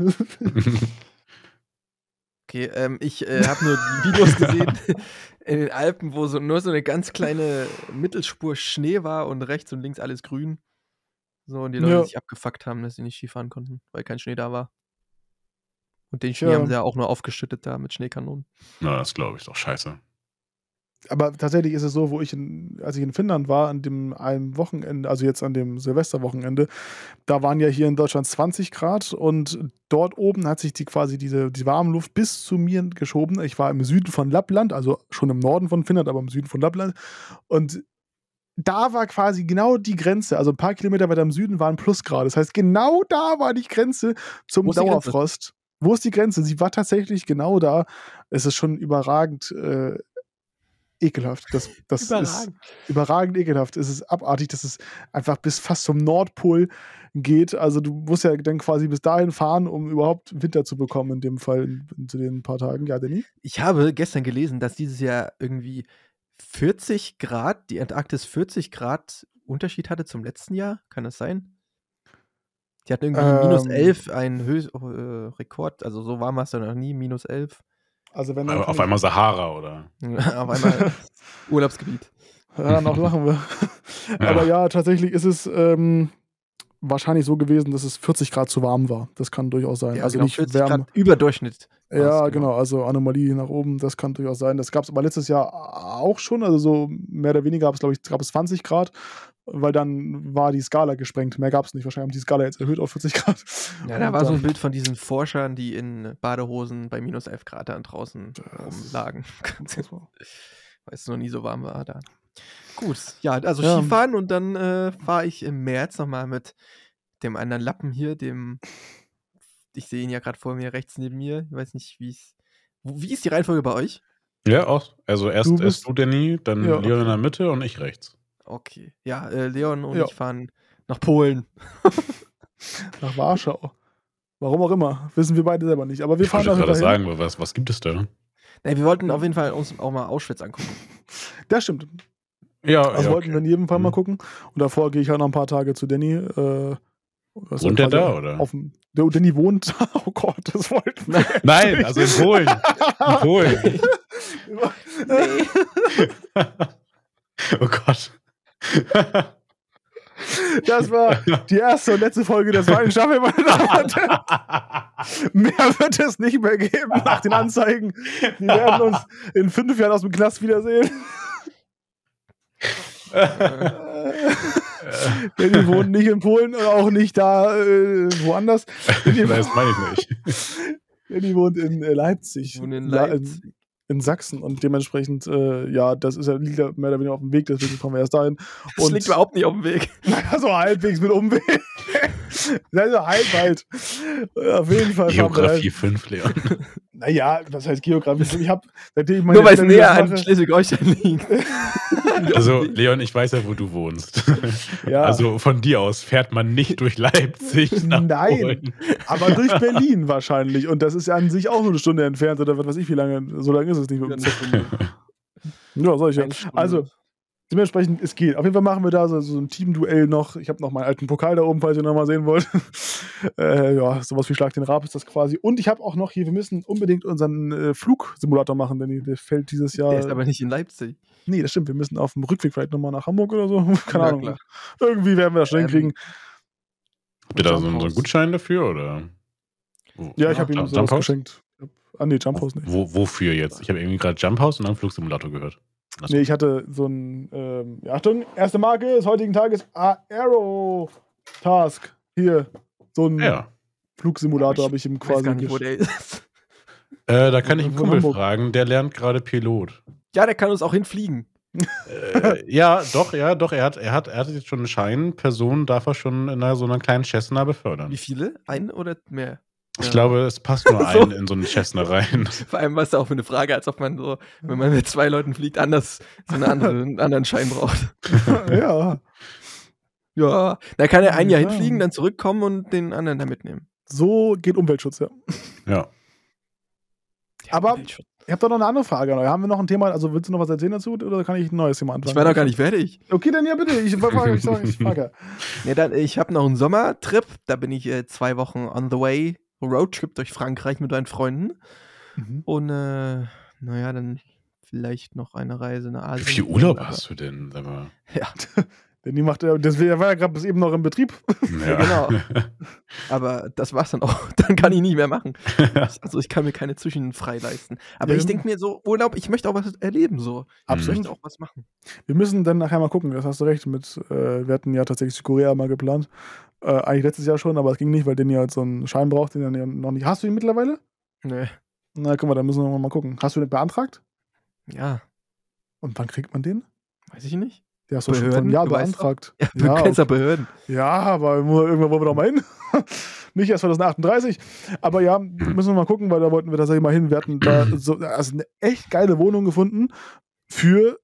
Okay, ähm, ich äh, habe nur die Videos gesehen <laughs> in den Alpen, wo so, nur so eine ganz kleine Mittelspur Schnee war und rechts und links alles grün. So, und die Leute Ja. sich abgefuckt haben, dass sie nicht Skifahren konnten, weil kein Schnee da war. Und den Schnee Ja. haben sie ja auch nur aufgeschüttet da mit Schneekanonen. Na, das glaube ich doch scheiße. Aber tatsächlich ist es so, wo ich in, als ich in Finnland war, an dem einem Wochenende, also jetzt an dem Silvesterwochenende, da waren ja hier in Deutschland 20 Grad und dort oben hat sich die quasi diese die warme Luft bis zu mir geschoben. Ich war im Süden von Lappland, also schon im Norden von Finnland, aber im Süden von Lappland. Und da war quasi genau die Grenze, also ein paar Kilometer weiter im Süden waren Plusgrade. Das heißt, genau da war die Grenze zum die Grenze? Dauerfrost. Wo ist die Grenze? Sie war tatsächlich genau da. Es ist schon überragend äh, ekelhaft. Das, das ist Überragend. überragend ekelhaft. Es ist abartig, dass es einfach bis fast zum Nordpol geht. Also du musst ja dann quasi bis dahin fahren, um überhaupt Winter zu bekommen, in dem Fall in, in, zu den paar Tagen. Ja, Danny? Ich habe gestern gelesen, dass dieses Jahr irgendwie 40 Grad, die Antarktis 40 Grad Unterschied hatte zum letzten Jahr. Kann das sein? Die hatten irgendwie minus Ähm. 11, ein Höchst, äh, Rekord, also so warm war es ja noch nie, minus 11. Also wenn auf ich- einmal Sahara, oder? Auf einmal <laughs> Urlaubsgebiet. Ja, noch lachen wir. Aber ja, tatsächlich ist es ähm, wahrscheinlich so gewesen, dass es 40 Grad zu warm war. Das kann durchaus sein. Ja, also genau, nicht 40 wärmer. Grad Überdurchschnitt. Ja, war's, genau. Also Anomalie nach oben, das kann durchaus sein. Das gab es aber letztes Jahr auch schon. Also so mehr oder weniger gab es, glaube ich, gab es 20 Grad, weil dann war die Skala gesprengt. Mehr gab es nicht. Wahrscheinlich haben die Skala jetzt erhöht auf 40 Grad. Ja, da war so ein Bild von diesen Forschern, die in Badehosen bei minus 11 Grad dann draußen rumlagen. <laughs> Weil es noch nie so warm war da. Gut, ja, also Ja. Skifahren und dann äh, fahre ich im März nochmal mit dem anderen Lappen hier, dem. Ich sehe ihn ja gerade vor mir, rechts neben mir. Ich weiß nicht, wie es. Wie ist die Reihenfolge bei euch? Ja, auch. Also erst Du bist- erst du Danny, dann Ja. Leon in der Mitte und ich rechts. Okay. Ja, äh, Leon und Ja. ich fahren nach Polen. <laughs> Nach Warschau. Warum auch immer. Wissen wir beide selber nicht. Aber wir Ich fahren wollte auf gerade jeden Fall hin. sagen, was, was gibt es da? Nee, wir wollten auf jeden Fall uns auch mal Auschwitz angucken. Das stimmt. Ja, Also ja, wollten wir in jedem Fall mal Mhm. gucken. Und davor gehe ich halt noch ein paar Tage zu Danny. Äh, Wohnt er der da, oder? Auf dem, der Danny wohnt. <laughs> Oh Gott, das wollten wir. Nein, also in Polen. In <laughs> Polen. <laughs> oh Gott. Das war die erste und letzte Folge der zweiten Staffel, meine Damen und Herren. Mehr wird es nicht mehr geben nach den Anzeigen. Wir werden uns in fünf Jahren aus dem Knast wiedersehen. Danny wohnt nicht in Polen und auch nicht da äh, woanders. <laughs> Das meine ich nicht. <laughs> Danny wohnt in äh, Leipzig. Ich wohne in Leipzig. In, in Sachsen und dementsprechend, äh, ja, das ist ja liegt ja mehr oder weniger auf dem Weg, deswegen kommen wir erst dahin. Das Und- liegt überhaupt nicht auf dem Weg. <laughs> Naja, so halbwegs mit Umweg. Also halb halt. Auf jeden Fall. Geografie dahin. 5, Leon. <laughs> Naja, was heißt Geografie? Ich habe, seitdem ich meine Nur weil es näher an Schleswig-Holstein liegt. <laughs> Also, Leon, ich weiß ja, wo du wohnst. <laughs> Ja. Also von dir aus fährt man nicht durch Leipzig nach Nein. Polen. aber durch Berlin wahrscheinlich. Und das ist ja an sich auch nur eine Stunde entfernt oder was weiß ich, wie lange. So lange ist es nicht mit dem Zug. Ja, soll ich ja. Also, dementsprechend, es geht. Auf jeden Fall machen wir da so, so ein Teamduell noch. Ich habe noch meinen alten Pokal da oben, falls ihr noch mal sehen wollt. <laughs> äh, ja, sowas wie Schlag den Rab ist das quasi. Und ich habe auch noch hier, wir müssen unbedingt unseren äh, Flugsimulator machen, denn der fällt dieses Jahr. Der ist aber nicht in Leipzig. nee, das stimmt. Wir müssen auf dem Rückweg vielleicht nochmal nach Hamburg oder so. <laughs> Keine Ja, Ahnung. klar. Irgendwie werden wir das schon Ähm, hinkriegen. Habt ihr da so, einen-. Gutschein dafür? Oder? Ja, ich habe ihm Jump- sowas Jumphouse? geschenkt. Ah, nee, Jump House nicht. Wo, wofür jetzt? Ich habe irgendwie gerade Jump House und dann Flugsimulator gehört. Das- Nee, ich hatte so ein, ähm, ja, Achtung, erste Marke des heutigen Tages, Aero Task. Hier, so ein Ja. Flugsimulator habe ich ihm Ich weiß quasi gar nicht, wo der ist. Äh, da kann ich einen Kumpel fragen, der lernt gerade Pilot. Ja, der kann uns auch hinfliegen. äh, ja, doch, ja, doch. Er hat, er hat, er hat jetzt schon einen Schein. Person darf er schon in einer, so einer kleinen Cessna befördern. Wie viele? Ein oder mehr? Ich Ja. glaube, es passt nur <laughs> So. ein in so einen Cessna rein. <laughs> Vor allem, was da auch für eine Frage, als ob man so, wenn man mit zwei Leuten fliegt, anders so eine andere, <laughs> einen anderen Schein braucht. ja, Ja, da kann er ein Jahr Ja. hinfliegen, dann zurückkommen und den anderen da mitnehmen. so geht Umweltschutz, ja. Ja. Ja, Aber- Umweltschutz. Ich habe da noch eine andere Frage. Haben wir noch ein Thema, also willst du noch was erzählen dazu oder kann ich ein neues Thema anfangen? ich war noch gar nicht fertig. Okay, dann ja bitte. Ich frage, ich sage, ich frage. Nee, dann, ich habe noch einen Sommertrip, da bin ich äh, zwei Wochen on the way, Roadtrip durch Frankreich mit meinen Freunden. Mhm. Und äh, naja, dann vielleicht noch eine Reise nach Wie Asien. viel Urlaub Aber- hast du denn? Sag mal? <laughs> Ja, Die macht, das war ja gerade bis eben noch im Betrieb. Ja, <laughs> genau. Aber das war's dann auch. Dann kann ich nicht mehr machen. <laughs> Also ich kann mir keine Zwischen frei leisten. Aber Ja, ich denke mir so, Urlaub, ich möchte auch was erleben so. Ich Absolut. möchte auch was machen. Wir müssen dann nachher mal gucken, das hast du recht. Mit, äh, wir hatten ja tatsächlich Südkorea mal geplant. Äh, eigentlich letztes Jahr schon, aber es ging nicht, weil den ja halt so einen Schein braucht, den ja noch nicht. Hast du ihn mittlerweile? Nee. Na, guck mal, da müssen wir mal gucken. Hast du den beantragt? Ja, Und wann kriegt man den? weiß ich nicht. Der hast du schon vor einem Jahr beantragt. <laughs> Ja, du Ja, kennst ja Behörden. Ja, aber irgendwann wollen wir doch mal hin. <laughs> Nicht erst 2038. Aber ja, müssen wir mal gucken, weil da wollten wir tatsächlich mal hin. Wir hatten da <clears throat> so, also eine echt geile Wohnung gefunden für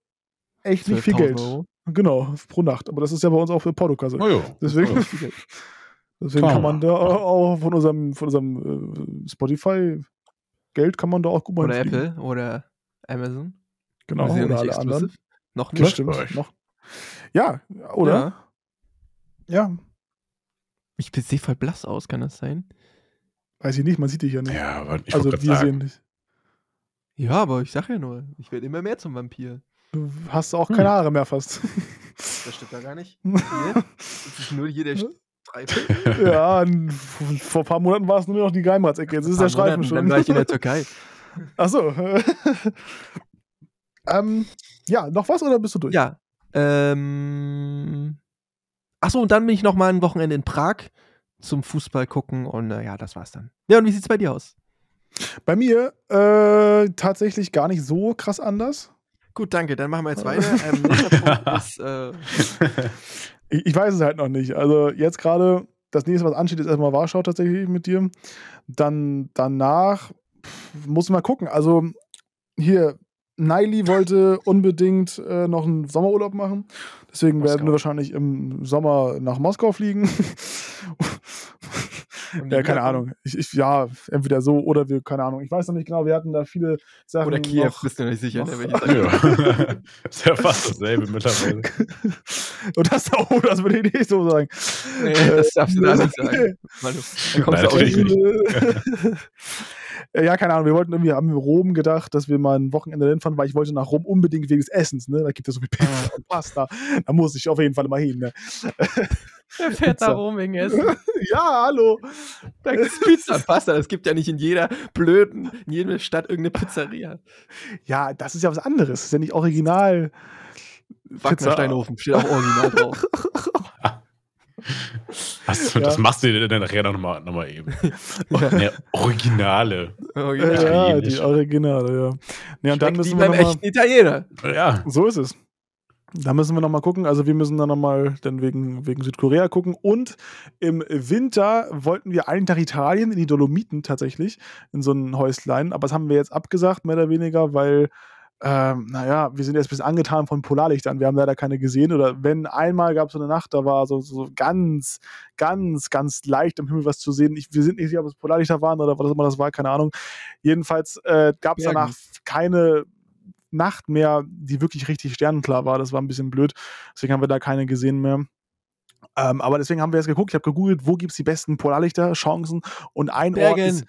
echt nicht viel 12.000 Geld. Euro. Genau, pro Nacht. Aber das ist ja bei uns auch für Portugal so. Oh. Deswegen, Oh. <laughs> deswegen Schauen kann man da auch von unserem, von unserem äh, Spotify-Geld kann man da auch gut mal Oder. Apple oder Amazon. Genau, ja oder nicht alle anderen. Noch Das nicht. stimmt. bei euch. Noch. Ja, oder? Ja. Ja. Ich sehe voll blass aus, kann das sein? Weiß ich nicht, man sieht dich ja nicht. Ja, aber ich also wir grad sehen sagen. dich. Ja, aber ich sag ja nur, ich werde immer mehr zum Vampir. Du hast auch Hm. keine Haare mehr fast. Das stimmt ja gar nicht. <laughs> Hier? Das ist nur hier der Streifen. <laughs> ja, vor ein paar Monaten war es nur noch die Geheimratsecke. Jetzt ist der Streifen schon. Dann war ich in der Türkei. <laughs> Achso. ähm, ja, noch was oder bist du durch? Ja. Ähm. Achso, und dann bin ich noch mal ein Wochenende in Prag zum Fußball gucken und äh, ja, das war's dann. Ja, und wie sieht's bei dir aus? Bei mir äh, tatsächlich gar nicht so krass anders. Gut, danke. Dann machen wir jetzt weiter. <laughs> Ähm, ist, äh, Ich, ich weiß es halt noch nicht. Also jetzt gerade, das nächste, was ansteht, ist erstmal Warschau tatsächlich mit dir. Dann danach pff, muss man gucken. Also hier, Naili wollte unbedingt äh, noch einen Sommerurlaub machen. Deswegen werden Moskau. wir wahrscheinlich im Sommer nach Moskau fliegen. Ja, keine. Ahnung. Ich, ich, ja, entweder so oder wir, keine Ahnung. Ich weiß noch nicht genau, wir hatten da viele Sachen. Oder Kiew, noch- bist du nicht sicher, noch- ne, Seite. <laughs> Ja. ist ja fast dasselbe mittlerweile. <laughs> Und das, oh, das würde ich nicht so sagen. Nee, das darfst du da nicht sagen. <laughs> Du, dann kommst du auch Natürlich nicht. Nicht. ja, keine Ahnung, wir wollten irgendwie, haben wir Rom gedacht, dass wir mal ein Wochenende hinfahren, weil ich wollte nach Rom unbedingt wegen des Essens, ne? Da gibt es so viel Pizza und Pasta. Da muss ich auf jeden Fall mal hin, ne? Der fährt <laughs> Pizza. rum wegen Essen. <laughs> Ja, hallo. Da gibt's Pizza und Pasta. Es gibt ja nicht in jeder blöden, in jeder Stadt irgendeine Pizzeria. Ja, das ist ja was anderes. Das ist ja nicht original. Wagner Steinhofen steht auch original drauf. <laughs> Hast du, Ja. Das machst du dir dann nachher noch mal, noch mal eben. <laughs> Ja. Ne, Originale. Original. Ja, die Originale, ja. Nee, und dann müssen wir beim echten Italiener. Ja. So ist es. Da müssen wir noch mal gucken. Also wir müssen dann noch mal dann wegen, wegen Südkorea gucken. Und im Winter wollten wir einen Tag Italien in die Dolomiten tatsächlich, in so ein Häuslein. Aber das haben wir jetzt abgesagt, mehr oder weniger, weil, ähm, naja, wir sind jetzt ein bisschen angetan von Polarlichtern. Wir haben leider keine gesehen. Oder wenn einmal gab es so eine Nacht, da war so, so ganz, ganz, ganz leicht im Himmel was zu sehen. Ich, wir sind nicht sicher, ob es Polarlichter waren oder was immer das war, keine Ahnung. Jedenfalls äh, gab es danach keine Nacht mehr, die wirklich richtig sternenklar war. Das war ein bisschen blöd. Deswegen haben wir da keine gesehen mehr. Ähm, aber deswegen haben wir jetzt geguckt. Ich habe gegoogelt, wo gibt es die besten Polarlichter-Chancen. Und ein Ort Bergen. ist.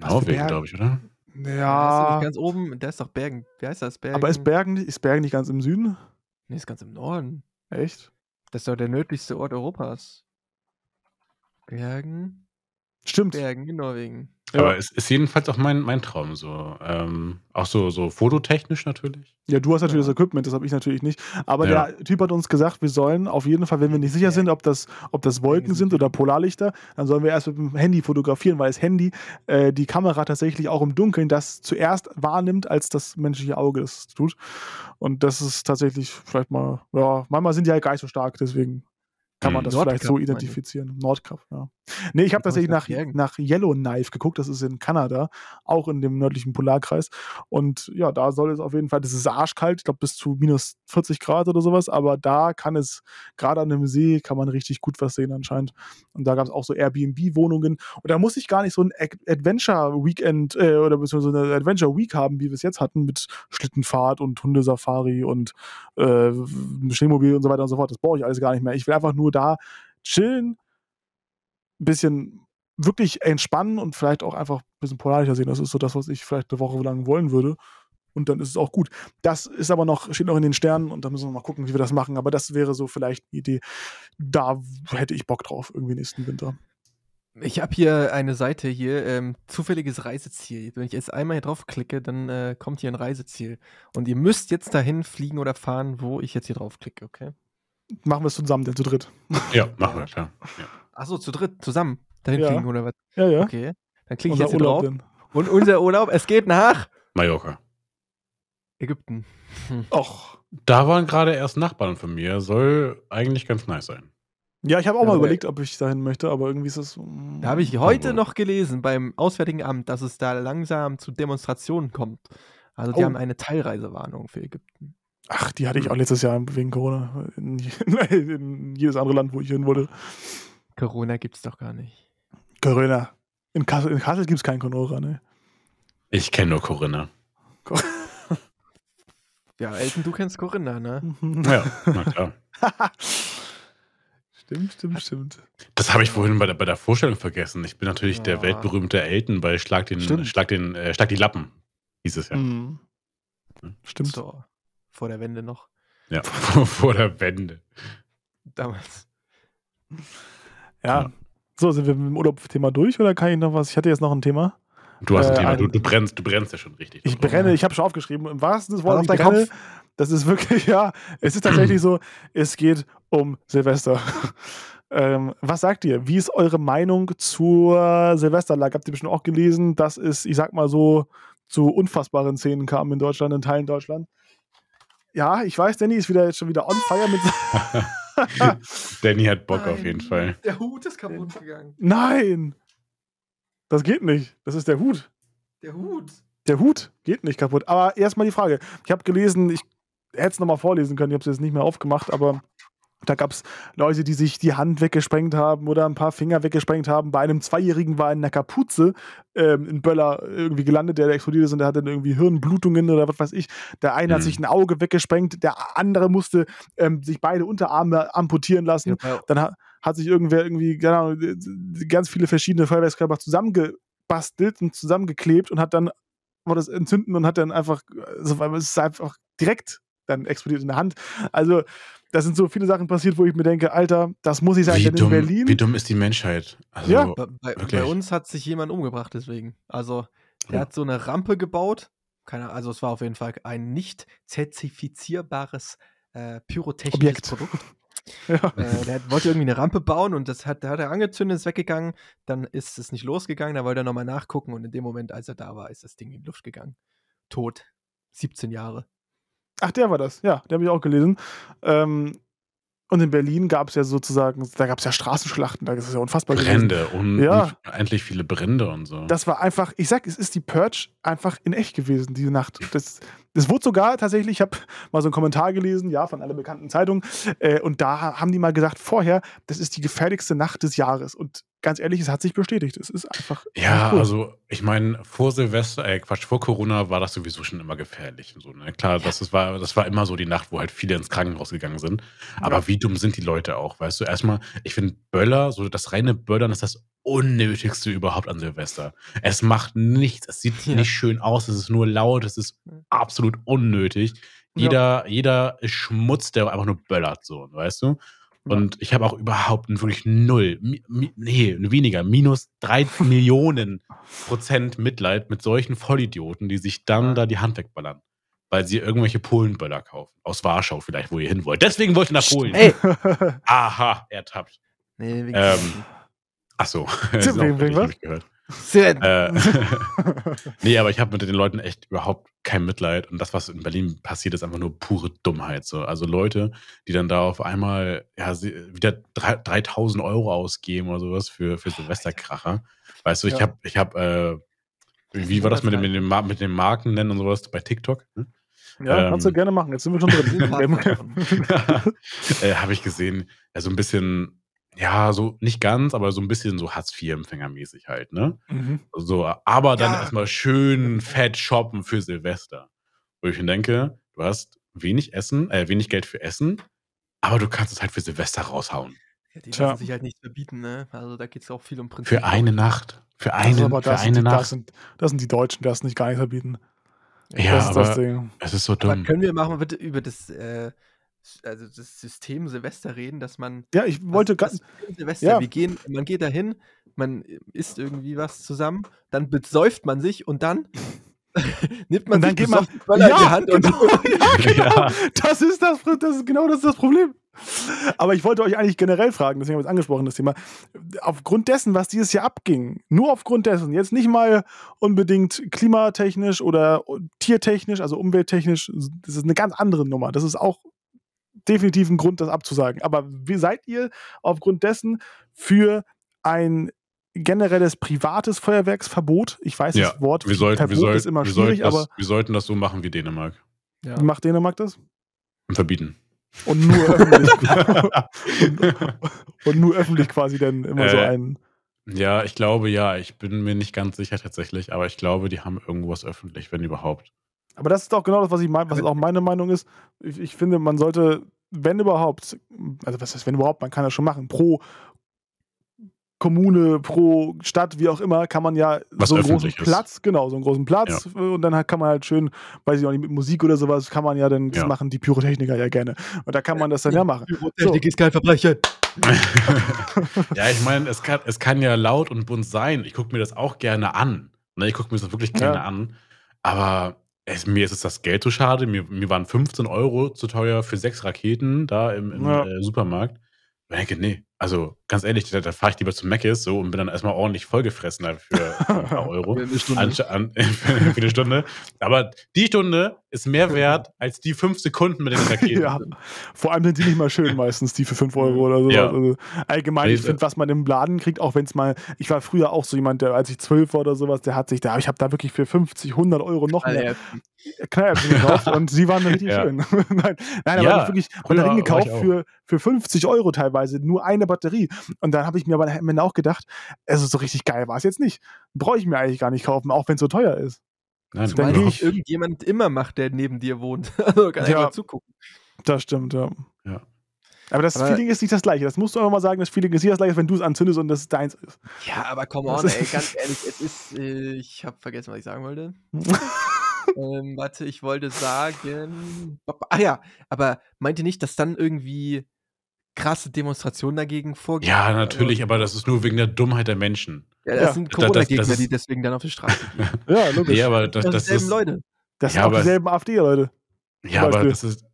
Was für Norwegen, glaube ich, oder? Ja. Ist Ja. nicht ganz oben, da ist doch Bergen. Wie heißt das? Bergen? Aber ist Bergen, nicht- ist Bergen nicht ganz im Süden? Nee, ist ganz im Norden. Echt? Das ist doch der nördlichste Ort Europas. Bergen? Stimmt. Bergen in Norwegen. Ja. Aber es ist jedenfalls auch mein, mein Traum so. Ähm, auch so, so fototechnisch natürlich. Ja, du hast natürlich Ja. das Equipment, das habe ich natürlich nicht. Aber Ja. der Typ hat uns gesagt, wir sollen auf jeden Fall, wenn wir nicht sicher sind, ob das, ob das Wolken sind sind oder Polarlichter, dann sollen wir erst mit dem Handy fotografieren, weil das Handy äh, die Kamera tatsächlich auch im Dunkeln das zuerst wahrnimmt, als das menschliche Auge das tut. Und das ist tatsächlich vielleicht mal, ja, manchmal sind die halt gar nicht so stark, deswegen kann man Hm. das Nordkap, vielleicht so identifizieren. Nordkap, ja. Nee, ich habe tatsächlich nach nach, Yellowknife geguckt, das ist in Kanada, auch in dem nördlichen Polarkreis. Und ja, da soll es auf jeden Fall, das ist arschkalt, ich glaube bis zu minus 40 Grad oder sowas, aber da kann es, gerade an einem See, kann man richtig gut was sehen anscheinend. Und da gab es auch so Airbnb-Wohnungen. Und da muss ich gar nicht so ein Ad- Adventure-Weekend äh, oder beziehungsweise eine Adventure-Week haben, wie wir es jetzt hatten, mit Schlittenfahrt und Hundesafari und äh, Schneemobil und so weiter und so fort. Das brauche ich alles gar nicht mehr. Ich will einfach nur da chillen, ein bisschen wirklich entspannen und vielleicht auch einfach ein bisschen Polarlichter sehen. Das ist so das, was ich vielleicht eine Woche lang wollen würde. und dann ist es auch gut. Das ist aber noch, steht noch in den Sternen und da müssen wir mal gucken, wie wir das machen. Aber das wäre so vielleicht eine Idee. Da hätte ich Bock drauf, irgendwie nächsten Winter. Ich habe hier eine Seite hier, ähm, zufälliges Reiseziel. Wenn ich jetzt einmal hier draufklicke, dann äh, kommt hier ein Reiseziel. Und ihr müsst jetzt dahin fliegen oder fahren, wo ich jetzt hier draufklicke, okay? Machen wir es zusammen, denn zu dritt. Ja, machen wir, klar. Ja. Achso, zu dritt, zusammen dahin Ja. fliegen oder was? Ja, ja. Okay. Dann klicke ich Unser jetzt hier Urlaub drauf. denn. Und unser Urlaub, es geht nach Mallorca. Ägypten. <laughs> Och. Da waren gerade erst Nachbarn von mir. Soll eigentlich ganz nice sein. Ja, ich habe auch Ja, mal überlegt, ob ich dahin möchte, aber irgendwie ist es. mm, Da habe ich heute wohl. noch gelesen beim Auswärtigen Amt, dass es da langsam zu Demonstrationen kommt. Also die Oh. haben eine Teilreisewarnung für Ägypten. Ach, die hatte ich auch letztes Jahr wegen Corona. In, <laughs> in jedes andere Land, wo ich hin wollte. Corona gibt's doch gar nicht. Corona. In Kassel, in Kassel gibt es keinen Corona, ne? Ich kenne nur Corinna. <laughs> Ja, Elton, du kennst Corinna, ne? Ja, na klar. <laughs> stimmt, stimmt, stimmt. Das habe ich vorhin bei der, bei der Vorstellung vergessen. Ich bin natürlich der Ja. weltberühmte Elton bei Schlag den, Stimmt. Schlag den, äh, Schlag die Lappen. Hieß es ja. Mhm. Stimmt. So, vor der Wende noch. Ja, <laughs> vor, der Wende. Damals. Ja. Ja. So, sind wir mit dem Urlaub-Thema durch oder kann ich noch was? Ich hatte jetzt noch ein Thema. Du hast ein Äh, Thema, du, ein- du brennst, du brennst ja schon richtig. Ich brenne, ich habe schon aufgeschrieben, im wahrsten Wortes, auf brenne. Kopf. Das ist wirklich, <laughs> ja, es ist tatsächlich so, es geht um Silvester. <laughs> ähm, was sagt ihr? Wie ist eure Meinung zur Silvesterlage? Habt ihr bestimmt auch gelesen, dass es, ich sag mal so, zu unfassbaren Szenen kam in Deutschland, in Teilen Deutschland. Ja, ich weiß, Danny ist wieder jetzt schon wieder on fire mit. <laughs> Danny hat Bock auf jeden Fall. Der Hut ist kaputt gegangen. Nein! Das geht nicht. Das ist der Hut. Der Hut. Der Hut geht nicht kaputt. Aber erstmal die Frage. Ich habe gelesen, ich hätte es nochmal vorlesen können, ich habe es jetzt nicht mehr aufgemacht, aber da gab es Leute, die sich die Hand weggesprengt haben oder ein paar Finger weggesprengt haben. Bei einem Zweijährigen war in einer Kapuze ähm, ein Böller irgendwie gelandet, der explodiert ist und der hatte dann irgendwie Hirnblutungen oder was weiß ich. Der eine hat Mhm. sich ein Auge weggesprengt, der andere musste ähm, sich beide Unterarme amputieren lassen. Ja, Dann hat, hat sich irgendwer irgendwie, d- ganz viele verschiedene Feuerwerkskörper zusammengebastelt und zusammengeklebt und hat dann war das entzünden und hat dann einfach, also, weil es ist einfach direkt dann explodiert in der Hand. Also, da sind so viele Sachen passiert, wo ich mir denke, Alter, das muss ich sagen, Wie denn in dumm, Berlin. wie dumm ist die Menschheit? Also, Ja. bei, bei, uns hat sich jemand umgebracht deswegen. Also, der Ja. hat so eine Rampe gebaut. Keine, also, es war auf jeden Fall ein nicht zertifizierbares äh, pyrotechnisches Objekt. Produkt. <laughs> Ja. Äh, der wollte irgendwie eine Rampe bauen und das hat, da hat er angezündet, ist weggegangen. Dann ist es nicht losgegangen, da wollte er nochmal nachgucken und in dem Moment, als er da war, ist das Ding in die Luft gegangen. Tot. 17 Jahre. Ach, der war das, ja, der habe ich auch gelesen. Ähm, und in Berlin gab es ja sozusagen, da gab es ja Straßenschlachten, da ist es ja unfassbar. Brände und, Ja. endlich viele Brände und so. Das war einfach, ich sag, es ist die Purge einfach in echt gewesen, diese Nacht. Das, das wurde sogar tatsächlich, ich habe <laughs> mal so einen Kommentar gelesen, ja, von einer bekannten Zeitung, äh, und da haben die mal gesagt, vorher, das ist die gefährlichste Nacht des Jahres. Und ganz ehrlich, es hat sich bestätigt. Es ist einfach. Ja, cool. also ich meine, vor Silvester, äh, Quatsch, vor Corona war das sowieso schon immer gefährlich. Und so, ne? Klar, das, ist, war, das war immer so die Nacht, wo halt viele ins Krankenhaus gegangen sind. Aber Ja. wie dumm sind die Leute auch, weißt du? Erstmal, ich finde Böller, so das reine Böllern ist das Unnötigste überhaupt an Silvester. Es macht nichts, es sieht Ja. nicht schön aus, es ist nur laut, es ist absolut unnötig. Ja. Jeder, jeder ist Schmutz, der einfach nur böllert, so, weißt du? Und ich habe auch überhaupt wirklich null, mi, mi, nee, weniger, minus drei <laughs> Millionen Prozent Mitleid mit solchen Vollidioten, die sich dann Ja. da die Hand wegballern. Weil sie irgendwelche Polenböller kaufen. Aus Warschau vielleicht, wo ihr hin wollt. Deswegen wollt ihr nach Polen. Ey! Aha, ertappt. Nee, Ähm, Ach so. <laughs> Wegen- wegen was? gehört. Sven. Äh, <laughs> nee, aber ich habe mit den Leuten echt überhaupt kein Mitleid. Und das, was in Berlin passiert, ist einfach nur pure Dummheit. So. Also Leute, die dann da auf einmal ja, wieder drei- 3000 Euro ausgeben oder sowas für, für Silvesterkracher. Weißt du, ich Ja. habe, ich hab, äh, wie war das mit, dem, mit, dem, mit den Marken nennen und sowas bei TikTok? Hm? ja, kannst du Ähm. gerne machen. Jetzt sind wir schon drin. <laughs> <laughs> äh, habe ich gesehen, ja, so ein bisschen, ja, so nicht ganz, aber so ein bisschen so Hartz-IV-Empfängermäßig halt, ne? Mhm. So, aber dann Ja. erstmal schön fett shoppen für Silvester. Wo ich mir denke, du hast wenig Essen, äh, wenig Geld für Essen, aber du kannst es halt für Silvester raushauen. Ja, die Tja. lassen sich halt nicht verbieten, ne? Also da geht es auch viel um Prinzip. Für eine Nacht. Für Das, ist eine, aber, für das, eine die, das, Nacht. sind, das sind die Deutschen, die das nicht gar nicht verbieten. Ja, das ist das aber Ding. es ist so Aber dumm. können wir mal bitte über das, äh, also das System Silvester reden, dass man Ja, ich wollte gerade. Silvester, Ja. wir gehen, man geht dahin, man isst irgendwie was zusammen, dann besäuft man sich und dann <laughs> nimmt man Und dann sich geht man- Böller in die Ja, Hand und genau. <laughs> ja, genau. Ja. Das ist das, das ist genau das, ist das Problem. Aber ich wollte euch eigentlich generell fragen, deswegen habe ich es angesprochen, das Thema. Aufgrund dessen, was dieses Jahr abging, nur aufgrund dessen, jetzt nicht mal unbedingt klimatechnisch oder tiertechnisch, also umwelttechnisch, das ist eine ganz andere Nummer. Das ist auch definitiv ein Grund, das abzusagen. Aber wie seid ihr aufgrund dessen für ein generelles privates Feuerwerksverbot? Ich weiß, Ja, das Wort Wir sollten, wir Verbot sollten, ist immer wir, schwierig, sollten aber das, wir sollten das so machen wie Dänemark. ja. wie macht Dänemark das? Und verbieten. Und nur öffentlich. <laughs> und, und nur öffentlich quasi dann immer so Äh, ein. Ja, ich glaube ja. Ich bin mir nicht ganz sicher tatsächlich, aber ich glaube, die haben irgendwas öffentlich, wenn überhaupt. Aber das ist auch genau das, was ich meine, was auch meine Meinung ist. Ich, ich finde, man sollte, wenn überhaupt, also was heißt, wenn überhaupt, man kann das schon machen, pro Kommune, pro Stadt, wie auch immer, kann man ja Was so einen großen ist. Platz, genau, so einen großen Platz äh, und dann kann man halt schön, weiß ich auch nicht, mit Musik oder sowas, kann man ja dann, das Ja. machen die Pyrotechniker ja gerne. Und da kann man das dann ja machen. Pyrotechnik ist kein Verbrechen. <laughs> ja, ich meine, es kann, es kann ja laut und bunt sein. Ich gucke mir das auch gerne an. Ne, ich gucke mir das wirklich gerne Ja. an. Aber es, mir ist es das Geld zu schade. Mir, mir waren 15 Euro zu teuer für sechs Raketen da im, im Ja. äh, Supermarkt. Ich denke, nee, also ganz ehrlich, da, da fahre ich lieber zu Mc's so und bin dann erstmal ordentlich vollgefressen halt für, <laughs> ein paar Euro. Eine Stunde. Anst an, für eine Stunde. <laughs> Aber die Stunde ist mehr wert als die fünf Sekunden mit den Raketen. <laughs> Ja, vor allem sind die nicht mal schön meistens, die für 5 Euro oder sowas. Ja. Also allgemein, ich finde, was man im Laden kriegt, auch wenn es mal, ich war früher auch so jemand, der, als ich 12 war oder sowas, der hat sich da, ich habe da wirklich für 50, 100 Euro noch mehr Knallerbsen gekauft und sie waren richtig Ja. schön. nein, nein, aber Ja, wirklich ich gekauft für, für 50 Euro teilweise, nur eine Batterie. Und dann habe ich mir aber am Ende auch gedacht, also so richtig geil war es jetzt nicht. Brauche ich mir eigentlich gar nicht kaufen, auch wenn es so teuer ist. Nein, Dann Zumal ich- irgendjemand immer macht, der neben dir wohnt. <laughs> Also kann Ja. zugucken. Das stimmt, ja. Ja. Aber das Aber- Feeling ist nicht das gleiche. Das musst du einfach mal sagen. Das Feeling ist nicht das gleiche, wenn du es anzündest und das deins ist. Ja, aber come on, ey, ganz <laughs> ehrlich, es ist, äh, ich habe vergessen, was ich sagen wollte. <laughs> ähm, warte, ich wollte sagen, ah ja, aber meint ihr nicht, dass dann irgendwie krasse Demonstrationen dagegen vorgehen? Ja, natürlich, aber das ist nur wegen der Dummheit der Menschen. Ja, das Ja, sind Corona-Gegner, die deswegen dann auf die Straße <laughs> gehen. Ja, logisch. Nee, aber das, Das, das sind ist. Leute. das sind Ja, auch aber- dieselben AfD-Leute. Ja, aber das ist.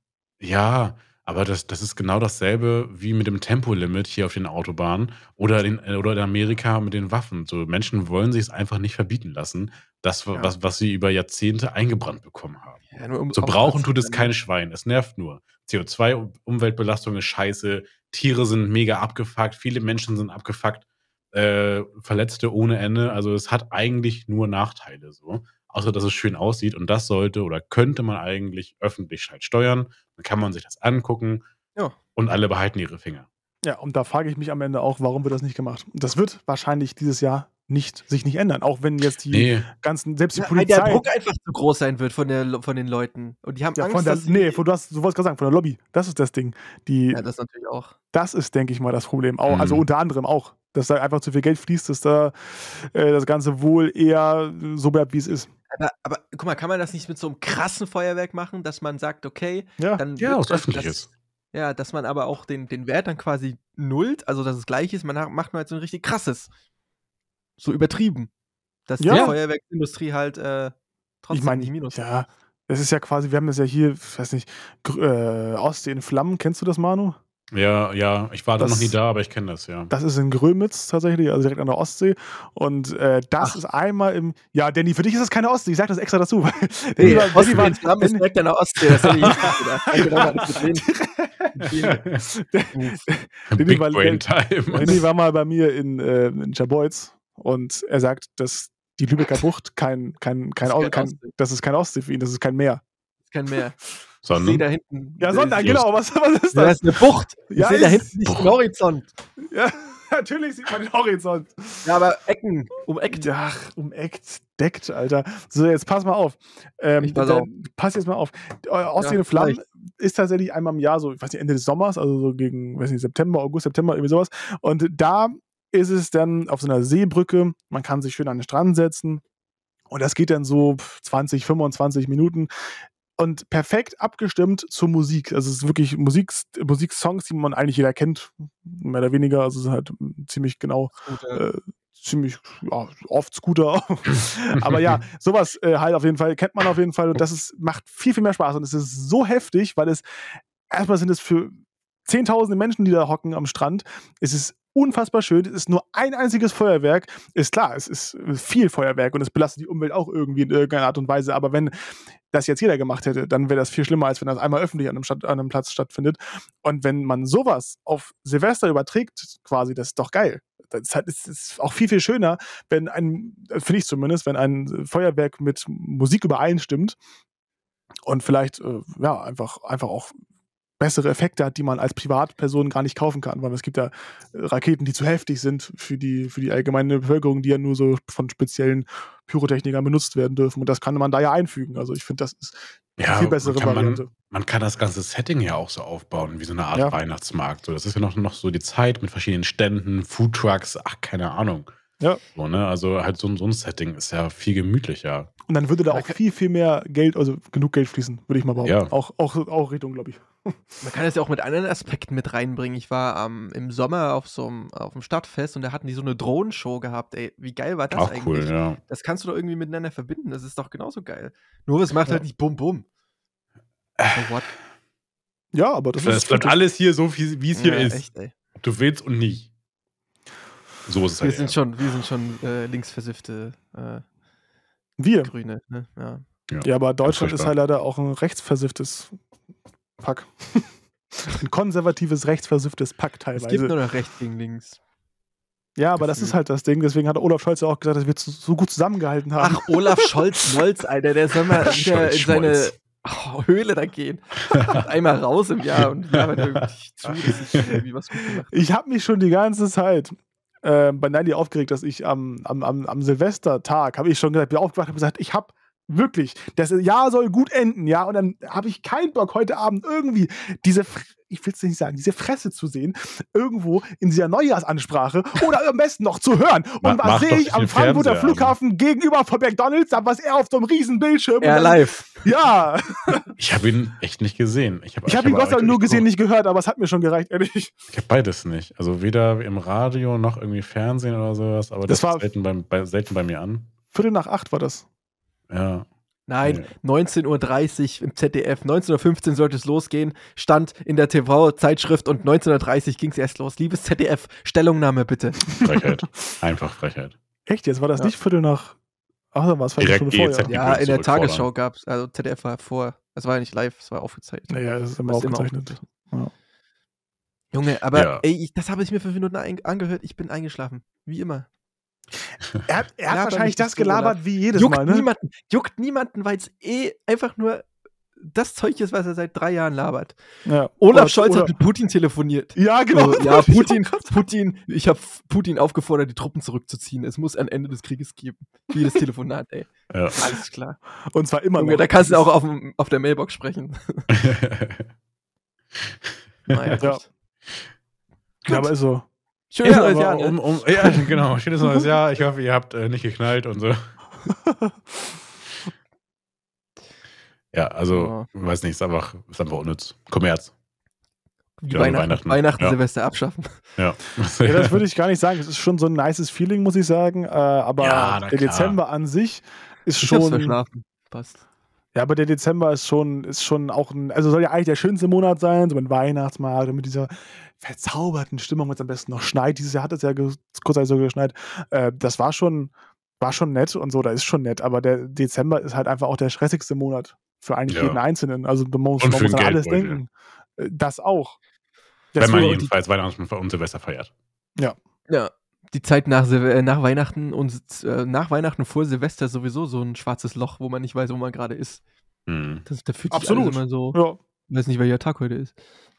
Ja, aber das, das ist genau dasselbe wie mit dem Tempolimit hier auf den Autobahnen oder, in, oder in Amerika mit den Waffen. So, Menschen wollen sich es einfach nicht verbieten lassen, das, Ja. was, was sie über Jahrzehnte eingebrannt bekommen haben. Ja, um So brauchen tut es kein Schwein. Es nervt nur. CO2-Umweltbelastung ist scheiße. Tiere sind mega abgefuckt. Viele Menschen sind abgefuckt. Äh, Verletzte ohne Ende. Also es hat eigentlich nur Nachteile so. Außer dass es schön aussieht. Und das sollte oder könnte man eigentlich öffentlich halt steuern. Dann kann man sich das angucken. Ja. Und alle behalten ihre Finger. Ja, und da frage ich mich am Ende auch, warum wird das nicht gemacht? Das wird wahrscheinlich dieses Jahr nicht, sich nicht ändern. Auch wenn jetzt die Nee, ganzen, selbst die Ja, weil der Polizei. Druck einfach zu groß sein wird von, der, von den Leuten. Und die haben Ja, Angst, von der, dass nee, von, du, hast, du wolltest gerade sagen, von der Lobby. Das ist das Ding. Die, Ja, das natürlich auch. Das ist, denke ich mal, das Problem. Auch, Mhm. Also unter anderem auch, dass da einfach zu viel Geld fließt, dass da äh, das Ganze wohl eher so bleibt, wie es ist. Aber, aber guck mal, kann man das nicht mit so einem krassen Feuerwerk machen, dass man sagt, okay, Ja, dann ja, das- Öffentliches. Ja, dass man aber auch den, den Wert dann quasi nullt, also dass es gleich ist, man macht nur halt so ein richtig krasses. So übertrieben. Dass Ja. die Feuerwerksindustrie halt äh, trotzdem ich meine, nicht Minus ja, das ist ja quasi, wir haben das ja hier, ich weiß nicht, äh, Ostsee in Flammen, kennst du das, Manu? Ja, ja, ich war da Das- noch nie da, aber ich kenne das, ja. Das ist in Grömitz tatsächlich, also direkt an der Ostsee. Und äh, das Ach. ist einmal im. Ja, Danny, für dich ist das keine Ostsee. Ich sag das extra dazu. weil Nee, Danny war- Danny Osten war- ist direkt an der Ostsee, das hätte ich nicht gedacht. Danny Big war-. Danny war mal bei mir in, äh, in Schabolz und er sagt, dass die Lübecker Bucht kein, kein, kein, Das kein kein, Ostsee. das ist kein Ostsee für ihn, das ist kein Meer. Ich kann mehr. Ich sehe da hinten. Ja, Sondern, ich- genau, was, was ist Ja, das? das ist eine Bucht. Ich Ja, sehe da hinten nicht den Horizont. Ja, <laughs> natürlich sieht man den Horizont. Ja, aber Ecken, um Ecken. Ach, umeckt, deckt, Alter. So, jetzt pass mal auf. Ähm, Ich pass da- auf. Pass jetzt mal auf. Äh, Ostsee Ja, Flammen vielleicht. ist tatsächlich einmal im Jahr, so, ich weiß nicht, Ende des Sommers, also so gegen, weiß nicht, September, August, September, irgendwie sowas. Und da ist es dann auf so einer Seebrücke, man kann sich schön an den Strand setzen Und das geht dann so 20, 25 Minuten und perfekt abgestimmt zur Musik. Also es ist wirklich Musik, Musiksongs, die man eigentlich jeder kennt, mehr oder weniger. Also es ist halt ziemlich genau, äh, ziemlich ja, oft Scooter. <laughs> Aber ja, sowas äh, halt auf jeden Fall, kennt man auf jeden Fall und das ist, macht viel, viel mehr Spaß und es ist so heftig, weil es, erstmal sind es für zehntausende Menschen, die da hocken am Strand, es ist unfassbar schön. Es ist nur ein einziges Feuerwerk. Ist klar, es ist viel Feuerwerk und es belastet die Umwelt auch irgendwie in irgendeiner Art und Weise. Aber wenn das jetzt jeder gemacht hätte, dann wäre das viel schlimmer, als wenn das einmal öffentlich an einem, Stadt, an einem Platz stattfindet. Und wenn man sowas auf Silvester überträgt, quasi, das ist doch geil. Das ist, ist auch viel, viel schöner, wenn ein, finde ich zumindest, wenn ein Feuerwerk mit Musik übereinstimmt und vielleicht äh, ja einfach einfach auch bessere Effekte hat, die man als Privatperson gar nicht kaufen kann, weil es gibt ja äh, Raketen, die zu heftig sind für die, für die allgemeine Bevölkerung, die ja nur so von speziellen Pyrotechnikern benutzt werden dürfen. Und das kann man da ja einfügen. Also ich finde, das ist eine ja, viel bessere man Variante. Man, man, kann das ganze Setting ja auch so aufbauen, wie so eine Art ja. Weihnachtsmarkt. So, das ist ja noch, noch so die Zeit mit verschiedenen Ständen, Foodtrucks, ach, keine Ahnung. Ja. So, ne? Also halt so, so ein Setting ist ja viel gemütlicher. Und dann würde da auch viel, viel mehr Geld, also genug Geld fließen, würde ich mal behaupten. Ja. Auch, auch, auch Richtung, glaube ich. Man kann das ja auch mit anderen Aspekten mit reinbringen. Ich war ähm, im Sommer auf so einem auf dem Stadtfest und da hatten die so eine Drohnenshow gehabt. Ey, wie geil war das auch eigentlich? Cool, ja. Das kannst du doch irgendwie miteinander verbinden. Das ist doch genauso geil. Nur es macht ja. halt nicht bum bum. So what? Ja, aber das, das ist. Es bleibt alles hier so, wie es hier ja, ist. Echt, ey. Ob du willst und nicht. So ist es wir halt. Sind schon, wir sind schon äh, linksversiffte äh, wir. Grüne. Ne? Ja. Ja, ja, aber Deutschland ist halt leider auch ein rechtsversifftes Pack. <laughs> ein konservatives, rechtsversifftes Pack teilweise. Es gibt nur noch rechts gegen links. Ja, aber das ist halt das Ding. Deswegen hat Olaf Scholz ja auch gesagt, dass wir so gut zusammengehalten haben. Ach, Olaf Scholz-Molz, <laughs> Alter, der soll mal wieder in seine oh, Höhle da gehen. <laughs> Einmal raus im Jahr und labert irgendwie zu. Ist irgendwie was gut gemacht. Ich habe mich schon die ganze Zeit äh, bei Nelly aufgeregt, dass ich am, am, am, am Silvestertag, habe ich schon gesagt, bin aufgewacht und gesagt, ich habe Wirklich. Das Jahr soll gut enden, ja. Und dann habe ich keinen Bock, heute Abend irgendwie diese, ich will es nicht sagen, diese Fresse zu sehen, irgendwo in dieser Neujahrsansprache oder am besten noch zu hören. Und Ma was sehe ich am Frankfurter Fernseher Flughafen an. gegenüber von McDonalds? Da was er auf so einem riesen Bildschirm. Ja, live. Ja. Ich habe ihn echt nicht gesehen. Ich habe ich hab ihn Gott sei Dank nur gesehen, nicht gehört, aber es hat mir schon gereicht, ehrlich. Ich habe beides nicht. Also weder im Radio noch irgendwie Fernsehen oder sowas, aber das, das war selten, beim, bei, selten bei mir an. Viertel nach acht war das. Ja. Nein, nee. 19.30 Uhr im ZDF, 19.15 Uhr sollte es losgehen, stand in der TV-Zeitschrift und 19.30 Uhr ging es erst los. Liebes ZDF, Stellungnahme bitte. Frechheit. <laughs> Einfach Frechheit. Echt, jetzt war das ja. nicht Viertel nach. Ach, dann war es vielleicht schon vorher. Ja, in der Tagesschau gab es, also ZDF war vor, es war ja nicht live, es war aufgezeichnet. Naja, es ist immer aufgezeichnet. Immer ja. Junge, aber ja. ey, ich, das habe ich mir fünf Minuten angehört, ich bin eingeschlafen. Wie immer. Er hat, er hat wahrscheinlich das gelabert wie jedes juckt Mal, ne? Niemanden, juckt niemanden, weil es eh einfach nur das Zeug ist, was er seit drei Jahren labert. Ja. Olaf oder, Scholz oder, hat mit Putin telefoniert. Ja, genau. So, ja, <laughs> Putin, Putin, ich habe Putin aufgefordert, die Truppen zurückzuziehen. Es muss ein Ende des Krieges geben. Wie das Telefonat, ey. Ja. Alles klar. Und zwar immer Junge, noch. Da kannst du auch auf, auf der Mailbox sprechen. <laughs> naja, ja. ja, aber ist so. Schönes ja, neues Jahr. Ne? Um, um, ja, <laughs> genau. Schönes neues Jahr. Ich hoffe, ihr habt äh, nicht geknallt und so. <laughs> ja, also, ja. weiß nicht, ist einfach, ist einfach unnütz. Kommerz. Weihnachten, Weihnachten, Weihnachten ja. Silvester abschaffen. Ja. <laughs> ja, das würde ich gar nicht sagen. Es ist schon so ein nices Feeling, muss ich sagen. Äh, aber der Dezember an sich ist ich schon. Passt. Ja, aber der Dezember ist schon, ist schon auch ein, also soll ja eigentlich der schönste Monat sein, so mit Weihnachtsmarkt und mit dieser verzauberten Stimmung, wenn es am besten noch schneit. Dieses Jahr hat es ja kurzzeitig so geschneit. Äh, das war schon, war schon nett und so, da ist schon nett, aber der Dezember ist halt einfach auch der stressigste Monat für eigentlich ja. jeden Einzelnen. Also man muss, man muss an alles denken. Äh, das auch. Das wenn man jedenfalls Weihnachten und Silvester feiert. Ja. Ja. Die Zeit nach, äh, nach Weihnachten und äh, nach Weihnachten vor Silvester ist sowieso so ein schwarzes Loch, wo man nicht weiß, wo man gerade ist. Mhm. Das, da fühlt sich Absolut. alles immer so. Ja. Weiß nicht, welcher Tag heute ist.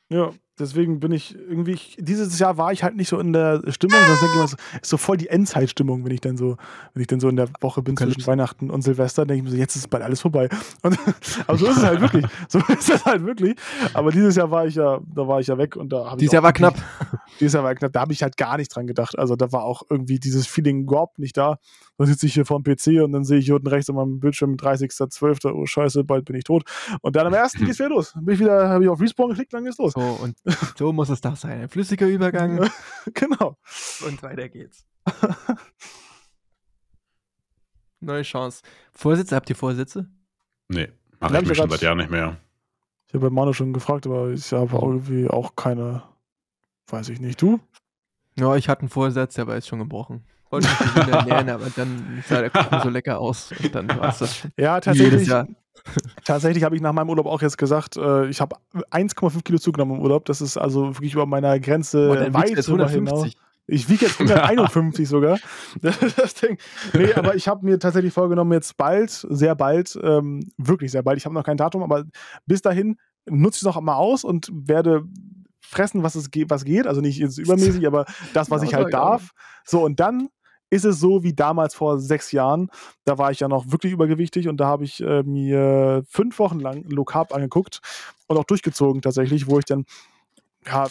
Ja. Deswegen bin ich irgendwie, ich, dieses Jahr war ich halt nicht so in der Stimmung, sonst denke ich so, ist so voll die Endzeitstimmung, wenn ich dann so, wenn ich dann so in der Woche bin zwischen Weihnachten und Silvester, denke ich mir so, jetzt ist bald alles vorbei. Und, <laughs> aber so ist es halt wirklich. So <laughs> ist es halt wirklich. Aber dieses Jahr war ich ja, da war ich ja weg und da habe ich. Dieses Jahr war knapp. <laughs> Dieses Jahr war knapp, da habe ich halt gar nicht dran gedacht. Also da war auch irgendwie dieses Feeling überhaupt nicht da. Dann sitze ich hier vor dem PC und dann sehe ich hier unten rechts auf meinem Bildschirm 30.12. Oh scheiße, bald bin ich tot. Und dann am ersten geht's wieder los. Bin ich wieder, habe ich auf Respawn geklickt, dann geht's los. So, und <laughs> so muss es doch sein. Ein flüssiger Übergang. <laughs> genau. Und weiter geht's. <laughs> Neue Chance. Vorsitze, habt ihr Vorsitze? Nee, mache ich ich ja schon seit Jahren nicht mehr. Ich habe bei Manu schon gefragt, aber ich habe irgendwie auch keine, weiß ich nicht. Du? Ja, ich hatte einen Vorsatz, der war jetzt schon gebrochen. Wollte mich gesünder ernähren, aber dann sah der Kuchen so lecker aus. Und dann war es das. Ja, Jedes tatsächlich. Jahr. Tatsächlich habe ich nach meinem Urlaub auch jetzt gesagt, äh, ich habe 1,5 Kilo zugenommen im Urlaub. Das ist also wirklich über meiner Grenze du weit drüber hinaus. 150. Ich wiege jetzt <laughs> 151 sogar. Das, <laughs> das Ding. Nee, aber ich habe mir tatsächlich vorgenommen, jetzt bald, sehr bald, ähm, wirklich sehr bald, ich habe noch kein Datum, aber bis dahin nutze ich es noch mal aus und werde fressen, was es geht, was geht. Also nicht jetzt übermäßig, aber das, was ich halt darf. So, und dann ist es so wie damals vor sechs Jahren. Da war ich ja noch wirklich übergewichtig und da habe ich äh, mir fünf Wochen lang Low Carb angeguckt und auch durchgezogen tatsächlich, wo ich dann ja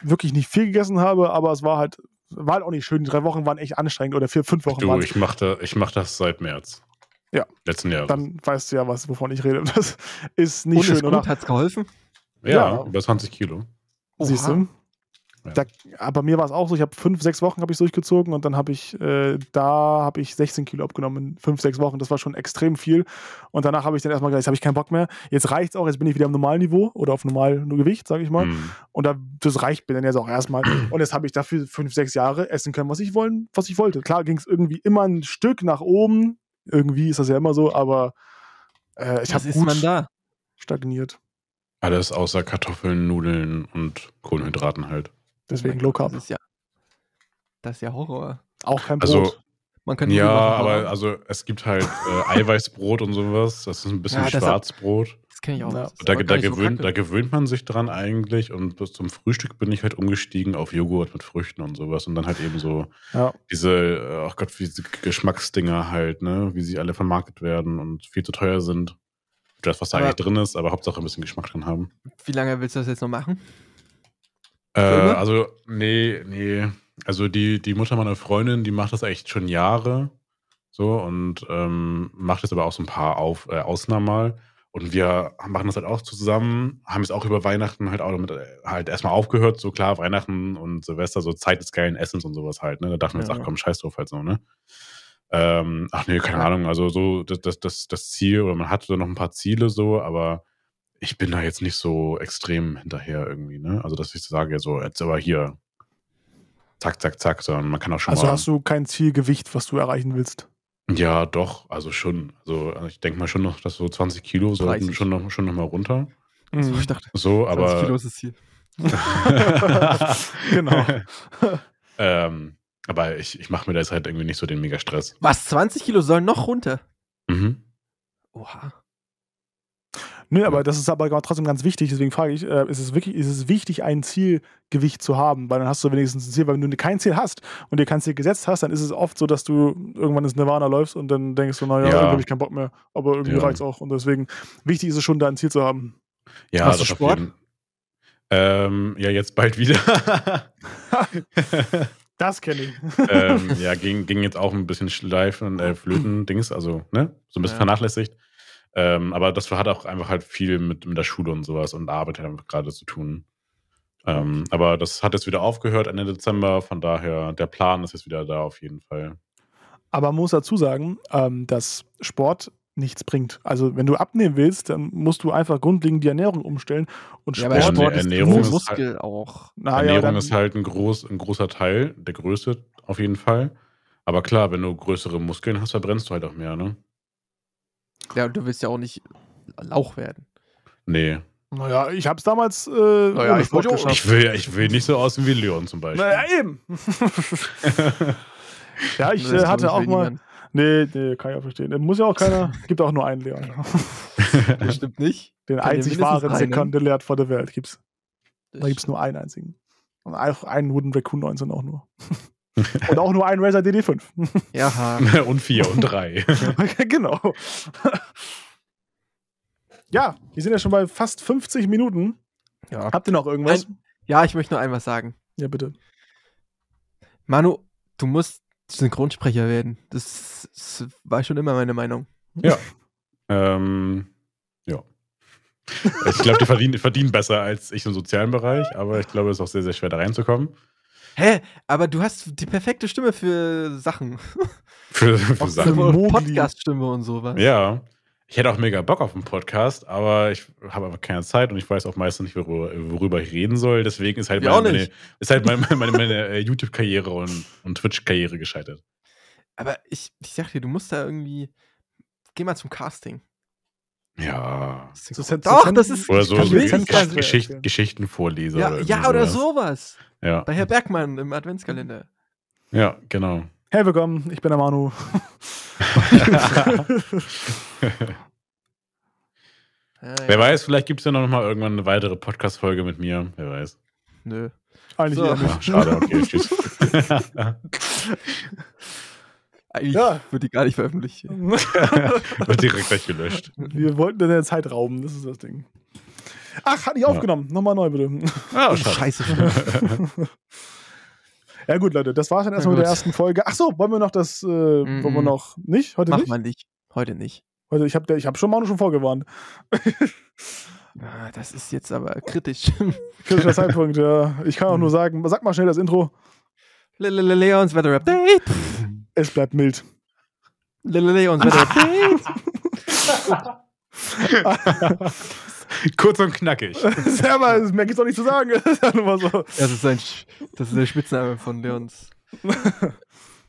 wirklich nicht viel gegessen habe, aber es war halt, war halt auch nicht schön. Die drei Wochen waren echt anstrengend oder vier, fünf Wochen Du, waren ich mache ich mach das seit März. Ja. Letzten Jahres. Dann weißt du ja, was, wovon ich rede. Das ist nicht Und schön, ist oder? gut, hat's geholfen? ja, ja. über 20 Kilo. Siehst du? Ja. Da, aber mir war es auch so, ich habe fünf, sechs Wochen habe ich durchgezogen und dann habe ich, äh, da habe ich 16 Kilo abgenommen in fünf, sechs Wochen. Das war schon extrem viel. Und danach habe ich dann erstmal gesagt, jetzt habe ich keinen Bock mehr. Jetzt reicht es auch, jetzt bin ich wieder im normalen Niveau oder auf normalem Gewicht, sage ich mal. Hm. Und da, das reicht mir dann jetzt auch erstmal. <clears throat> Und jetzt habe ich dafür fünf, sechs Jahre essen können, was ich, wollen, was ich wollte. Klar ging es irgendwie immer ein Stück nach oben. Irgendwie ist das ja immer so, aber äh, ich habe gut man da? stagniert. Alles außer Kartoffeln, Nudeln und Kohlenhydraten halt. Deswegen Low Carb. Das ist ja, das ist ja Horror. Auch kein Brot. Also, Man kann ja, machen, aber also es gibt halt äh, Eiweißbrot und sowas. Das ist ein bisschen Ja, Schwarzbrot. das kenne ich auch. Ja. Da, aber da, nicht so gewöhnt, da gewöhnt man sich dran eigentlich und bis zum Frühstück bin ich halt umgestiegen auf Joghurt mit Früchten und sowas und dann halt eben so ja. diese, äh, ach Gott, wie diese Geschmacksdinger halt, ne, wie sie alle vermarktet werden und viel zu teuer sind. Das, was da Aber- eigentlich drin ist, aber Hauptsache ein bisschen Geschmack drin haben. Wie lange willst du das jetzt noch machen? Äh, also, nee, nee. Also die, die Mutter meiner Freundin, die macht das echt schon Jahre. So und ähm, macht jetzt aber auch so ein paar Auf, äh, Ausnahmen mal. Und wir machen das halt auch zusammen, haben es auch über Weihnachten halt auch damit äh, halt erstmal aufgehört. So klar, Weihnachten und Silvester, so Zeit des geilen Essens und sowas halt. Ne? Da dachten wir uns, Ja. ach komm, scheiß drauf halt so, ne? Ähm, ach nee, keine Ahnung. Also so das, das, das, das Ziel, oder man hatte noch ein paar Ziele so, aber ich bin da jetzt nicht so extrem hinterher irgendwie, ne? Also, dass ich sage, so, jetzt aber hier, zack, zack, zack, sondern man kann auch schon Also mal. hast du kein Zielgewicht, was du erreichen willst. ja, doch, also schon. Also, ich denke mal schon noch, dass so 20 Kilo sollten 30. schon noch, schon noch mal runter. So, Mhm. ich dachte, So, 20 aber. Kilo ist das Ziel. <laughs> genau. <laughs> ähm, aber ich, ich mache mir da jetzt halt irgendwie nicht so den Mega-Stress. Was? 20 Kilo sollen noch runter? Mhm. Oha. Nö, aber das ist aber trotzdem ganz wichtig, deswegen frage ich, äh, ist, es wirklich, ist es wichtig, ein Zielgewicht zu haben? Weil dann hast du wenigstens ein Ziel, weil wenn du kein Ziel hast und dir kein Ziel gesetzt hast, dann ist es oft so, dass du irgendwann ins Nirvana läufst und dann denkst du, naja, Ja. irgendwie habe ich keinen Bock mehr, aber irgendwie Ja. reicht's auch. Und deswegen, wichtig ist es schon, da ein Ziel zu haben. Ja, Machst du Sport? Ähm, ja, jetzt bald wieder. <laughs> Das kenne ich. <laughs> ähm, ja, ging, ging jetzt auch ein bisschen schleifen, äh, flöten, Dings, also, ne, so ein bisschen Ja. vernachlässigt. Ähm, aber das hat auch einfach halt viel mit, mit der Schule und sowas und Arbeit halt einfach gerade zu tun. Ähm, aber das hat jetzt wieder aufgehört Ende Dezember, von daher, der Plan ist jetzt wieder da auf jeden Fall. Aber man muss dazu sagen, ähm, dass Sport nichts bringt. Also wenn du abnehmen willst, dann musst du einfach grundlegend die Ernährung umstellen. Und Ja, Sport, Ja, Sport ist Ernährung ist Muskel auch. na, ja, Ernährung dann, ist halt ein, groß, ein großer Teil, der größte auf jeden Fall. Aber klar, wenn du größere Muskeln hast, verbrennst du halt auch mehr, ne? Ja, und du willst ja auch nicht Lauch werden. Nee. naja, ich habe es damals äh, Naja, ich wollte auch-. Ich will, ich will nicht so aussehen wie Leon zum Beispiel. Naja, eben. <laughs> ja, ich äh, hatte auch mal. niemand. Nee, nee, kann ich auch verstehen. Muss ja auch keiner. <laughs> Gibt auch nur einen Leon. <laughs> Das stimmt nicht. Den Kann einzig wahren. Sekundär for the Welt gibt's. Da gibt es nur einen einzigen. Und auch einen Wooden Raccoon 19 auch nur. Und auch nur einen Razer DD5. <laughs> Ja, <laughs> und vier und drei. <laughs> genau. ja, wir sind ja schon bei fast 50 Minuten. ja. Habt ihr noch irgendwas? Ein, ja, ich möchte nur einmal sagen. Ja, bitte. Manu, du musst Synchronsprecher werden. Das, das war schon immer meine Meinung. Ja. ähm, ja. Ich glaube, die verdienen, verdienen besser als ich im sozialen Bereich, aber ich glaube, es ist auch sehr, sehr schwer, da reinzukommen. Hä? Aber du hast die perfekte Stimme für Sachen. <laughs> Für, für Sachen. für-. Podcast-Stimme und sowas. Ja. Ich hätte auch mega Bock auf einen Podcast, aber ich habe einfach keine Zeit und ich weiß auch meistens nicht, worüber, worüber ich reden soll. Deswegen ist halt meine, meine, ist halt meine, meine, meine äh, YouTube-Karriere und, und Twitch-Karriere gescheitert. Aber ich, ich sag dir, du musst da irgendwie. Geh mal zum Casting. Ja. So Sen- Doch, Sen- das ist. Oder so, so Geschicht, erzählen. Geschichtenvorleser. Ja, irgendwie ja, oder sowas. Ja. Bei Herr Bergmann im Adventskalender. ja, genau. Hey, willkommen, ich bin der Manu. Ja, <laughs> Wer ja. weiß, vielleicht gibt es ja noch mal irgendwann eine weitere Podcast-Folge mit mir. Wer weiß. Nö. Eigentlich So. nicht. Ach, <laughs> schade, okay, tschüss. <laughs> Eigentlich Ja. wird die gar nicht veröffentlicht. <laughs> Wird direkt gleich gelöscht. Wir wollten in der Zeit rauben, das ist das Ding. Ach, hat nicht aufgenommen. Nochmal neu, bitte. Ah, Oh, scheiße. <laughs> Ja, gut, Leute, das war's dann erstmal mit der ersten Folge. Ach so, wollen wir noch das, äh, wollen wir noch nicht? Heute Mach nicht? mal nicht. Heute nicht. Heute, ich habe ich hab schon Manu schon vorgewarnt. <laughs> Ah, das ist jetzt aber kritisch. Kritischer Zeitpunkt, ja. Ich kann auch Mhm. nur sagen, sag mal schnell das Intro. Le- le- le- Leons Weather Update. Es bleibt mild. Le- le- Leons Weather Update. <laughs> Kurz und knackig. Selber, das mehr gibt's doch nicht zu sagen. <laughs> Das ist ja nur mal so. Das ist, ein, das ist der Spitzname von Leons.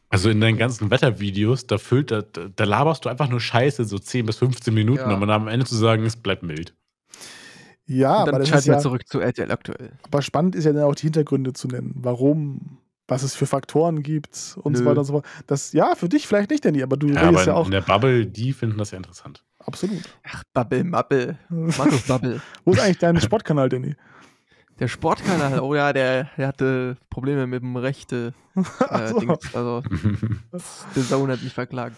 Also in deinen ganzen Wettervideos, da, füllt, da, da laberst du einfach nur Scheiße, so 10 bis 15 Minuten, Ja. um dann am Ende zu sagen, es bleibt mild. Ja, Und aber dann das ist schalten wir ja, zurück zu RTL aktuell. aber spannend ist ja dann auch die Hintergründe zu nennen. Warum, was es für Faktoren gibt und so Nö. weiter und so fort. Das, ja, für dich vielleicht nicht, Danny, aber du Ja, redest aber ja in, auch. in der Bubble, die finden das ja interessant. Absolut. Ach, Bubble, Mappel. Markus Bubble. <laughs> Wo ist eigentlich dein Sportkanal, Danny? Der Sportkanal, oh ja, der, der hatte Probleme mit dem Rechte. <laughs> Äh, so. Dings. Also, <laughs> der Zone hat mich verklagt.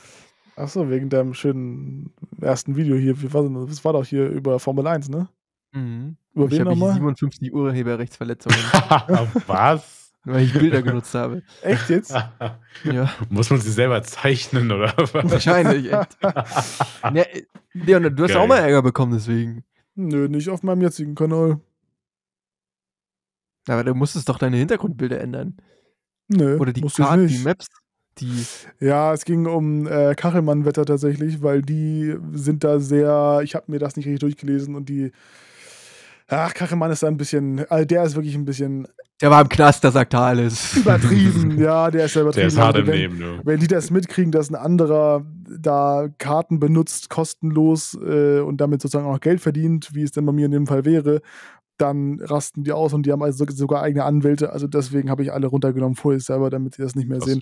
Ach so, wegen deinem schönen ersten Video hier. Wie war denn das? War doch hier über Formel 1, ne? Mhm. Über Ich wen habe nochmal? 57 Urheberrechtsverletzungen, Was? Weil ich Bilder genutzt habe. <laughs> Echt jetzt? Ja, Muss man sie selber zeichnen oder was? wahrscheinlich, echt. <laughs> Ne, Leon, du hast Geil. auch mal Ärger bekommen, deswegen. Nö, nicht auf meinem jetzigen Kanal. Aber du musstest doch deine Hintergrundbilder ändern. Nö, Oder die Karten, die. Maps, die. Ja, es ging um äh, Kachelmann-Wetter tatsächlich, weil die sind da sehr, ich habe mir das nicht richtig durchgelesen und die, ach, Kachelmann ist da ein bisschen, also der ist wirklich ein bisschen Der war im Knast, da sagt alles. <laughs> übertrieben. ja, der ist ja übertrieben. Der ist hart Also im wenn, Leben, du. wenn die das mitkriegen, dass ein anderer da Karten benutzt, kostenlos äh, und damit sozusagen auch noch Geld verdient, wie es denn bei mir in dem Fall wäre, dann rasten die aus und die haben also sogar eigene Anwälte. Also deswegen habe ich alle runtergenommen vorher selber, damit sie das nicht mehr Krass. sehen.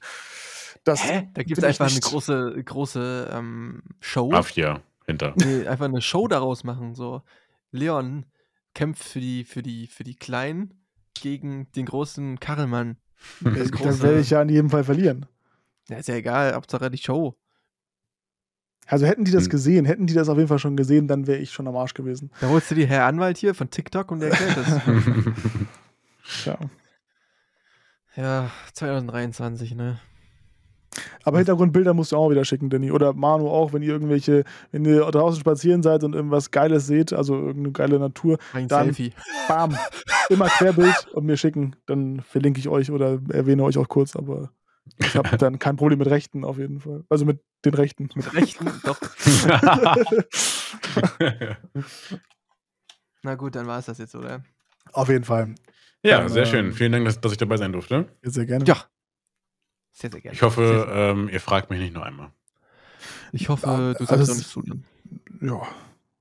Das, Hä? Da gibt es einfach eine große, große ähm, Show. Mafia hinter. Nee, einfach eine Show daraus machen. So, Leon kämpft für die, für die, für die Kleinen gegen den großen Karelmann. <laughs> Das dann große- werde ich ja in jedem Fall verlieren. Ja, ist ja egal, Hauptsache die Show. Also hätten die das Hm. gesehen, hätten die das auf jeden Fall schon gesehen, dann wäre ich schon am Arsch gewesen. Da holst du die Herr Anwalt hier von TikTok und der erklärt das. <laughs> Ja. ja, 2023, ne? Aber Hintergrundbilder musst du auch wieder schicken, Danny. Oder Manu auch, wenn ihr irgendwelche, wenn ihr draußen spazieren seid und irgendwas Geiles seht, also irgendeine geile Natur, Ein Dann- Selfie. bam, immer Querbild und mir schicken. Dann verlinke ich euch oder erwähne euch auch kurz, aber ich habe dann kein Problem mit Rechten auf jeden Fall. Also mit den Rechten. Mit Rechten, doch. <laughs> Na gut, dann war es das jetzt, oder? auf jeden Fall. ja, Dann, sehr ähm, schön. Vielen Dank, dass, dass ich dabei sein durfte. Sehr gerne. Ja. Sehr, sehr gerne. Ich hoffe, Sehr, sehr- ähm, ihr fragt mich nicht noch einmal. ich hoffe, Ja, du sagst also doch es- nicht zu. Ja,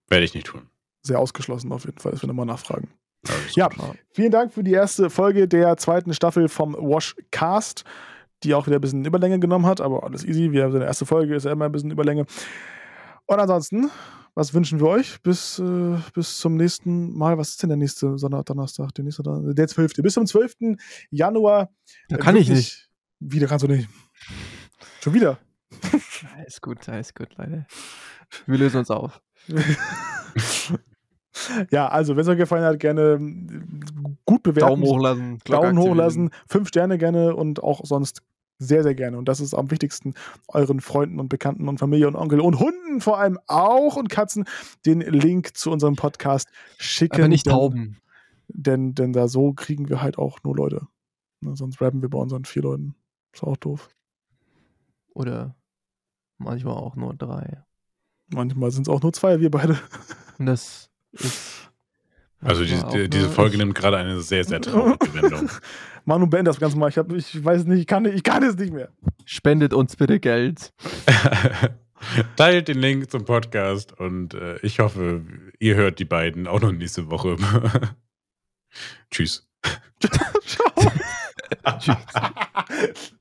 Werde ich nicht tun. sehr ausgeschlossen auf jeden Fall, dass wir nochmal nachfragen. Also Ja, gut. Vielen Dank für die erste Folge der zweiten Staffel vom Washcast, die auch wieder ein bisschen Überlänge genommen hat, aber alles easy. Wir haben so eine erste Folge, ist ja immer ein bisschen Überlänge. Und ansonsten was wünschen wir euch bis, äh, bis zum nächsten Mal? Was ist denn der nächste Sonntag, Donnerstag? Der nächste Donnerstag, der 12. Bis zum 12. Januar. Da kann ich nicht. Wieder kannst du nicht. Schon wieder. Alles gut, alles gut, Leute. Wir lösen uns auf. <laughs> ja, also, wenn es euch gefallen hat, gerne mm, gut bewerten. Daumen hochlassen. Daumen hochlassen. Fünf Sterne gerne und auch sonst sehr, sehr gerne. Und das ist am wichtigsten, euren Freunden und Bekannten und Familie und Onkel und Hunden vor allem auch und Katzen den Link zu unserem Podcast schicken. Aber nicht Tauben. Denn, denn da so kriegen wir halt auch nur Leute. Ne, sonst rappen wir bei unseren vier Leuten. Ist auch doof. Oder manchmal auch nur drei. Manchmal sind es auch nur zwei, wir beide. Das ist. <laughs> Also die, diese Folge nimmt gerade eine sehr, sehr traurige <laughs> Wendung. Manu, beend das Ganze mal. Ich, hab, ich weiß nicht, ich kann, ich kann es nicht mehr. Spendet uns bitte Geld. <laughs> Teilt den Link zum Podcast und äh, ich hoffe, ihr hört die beiden auch noch nächste Woche. Tschüss. Ciao. Tschüss.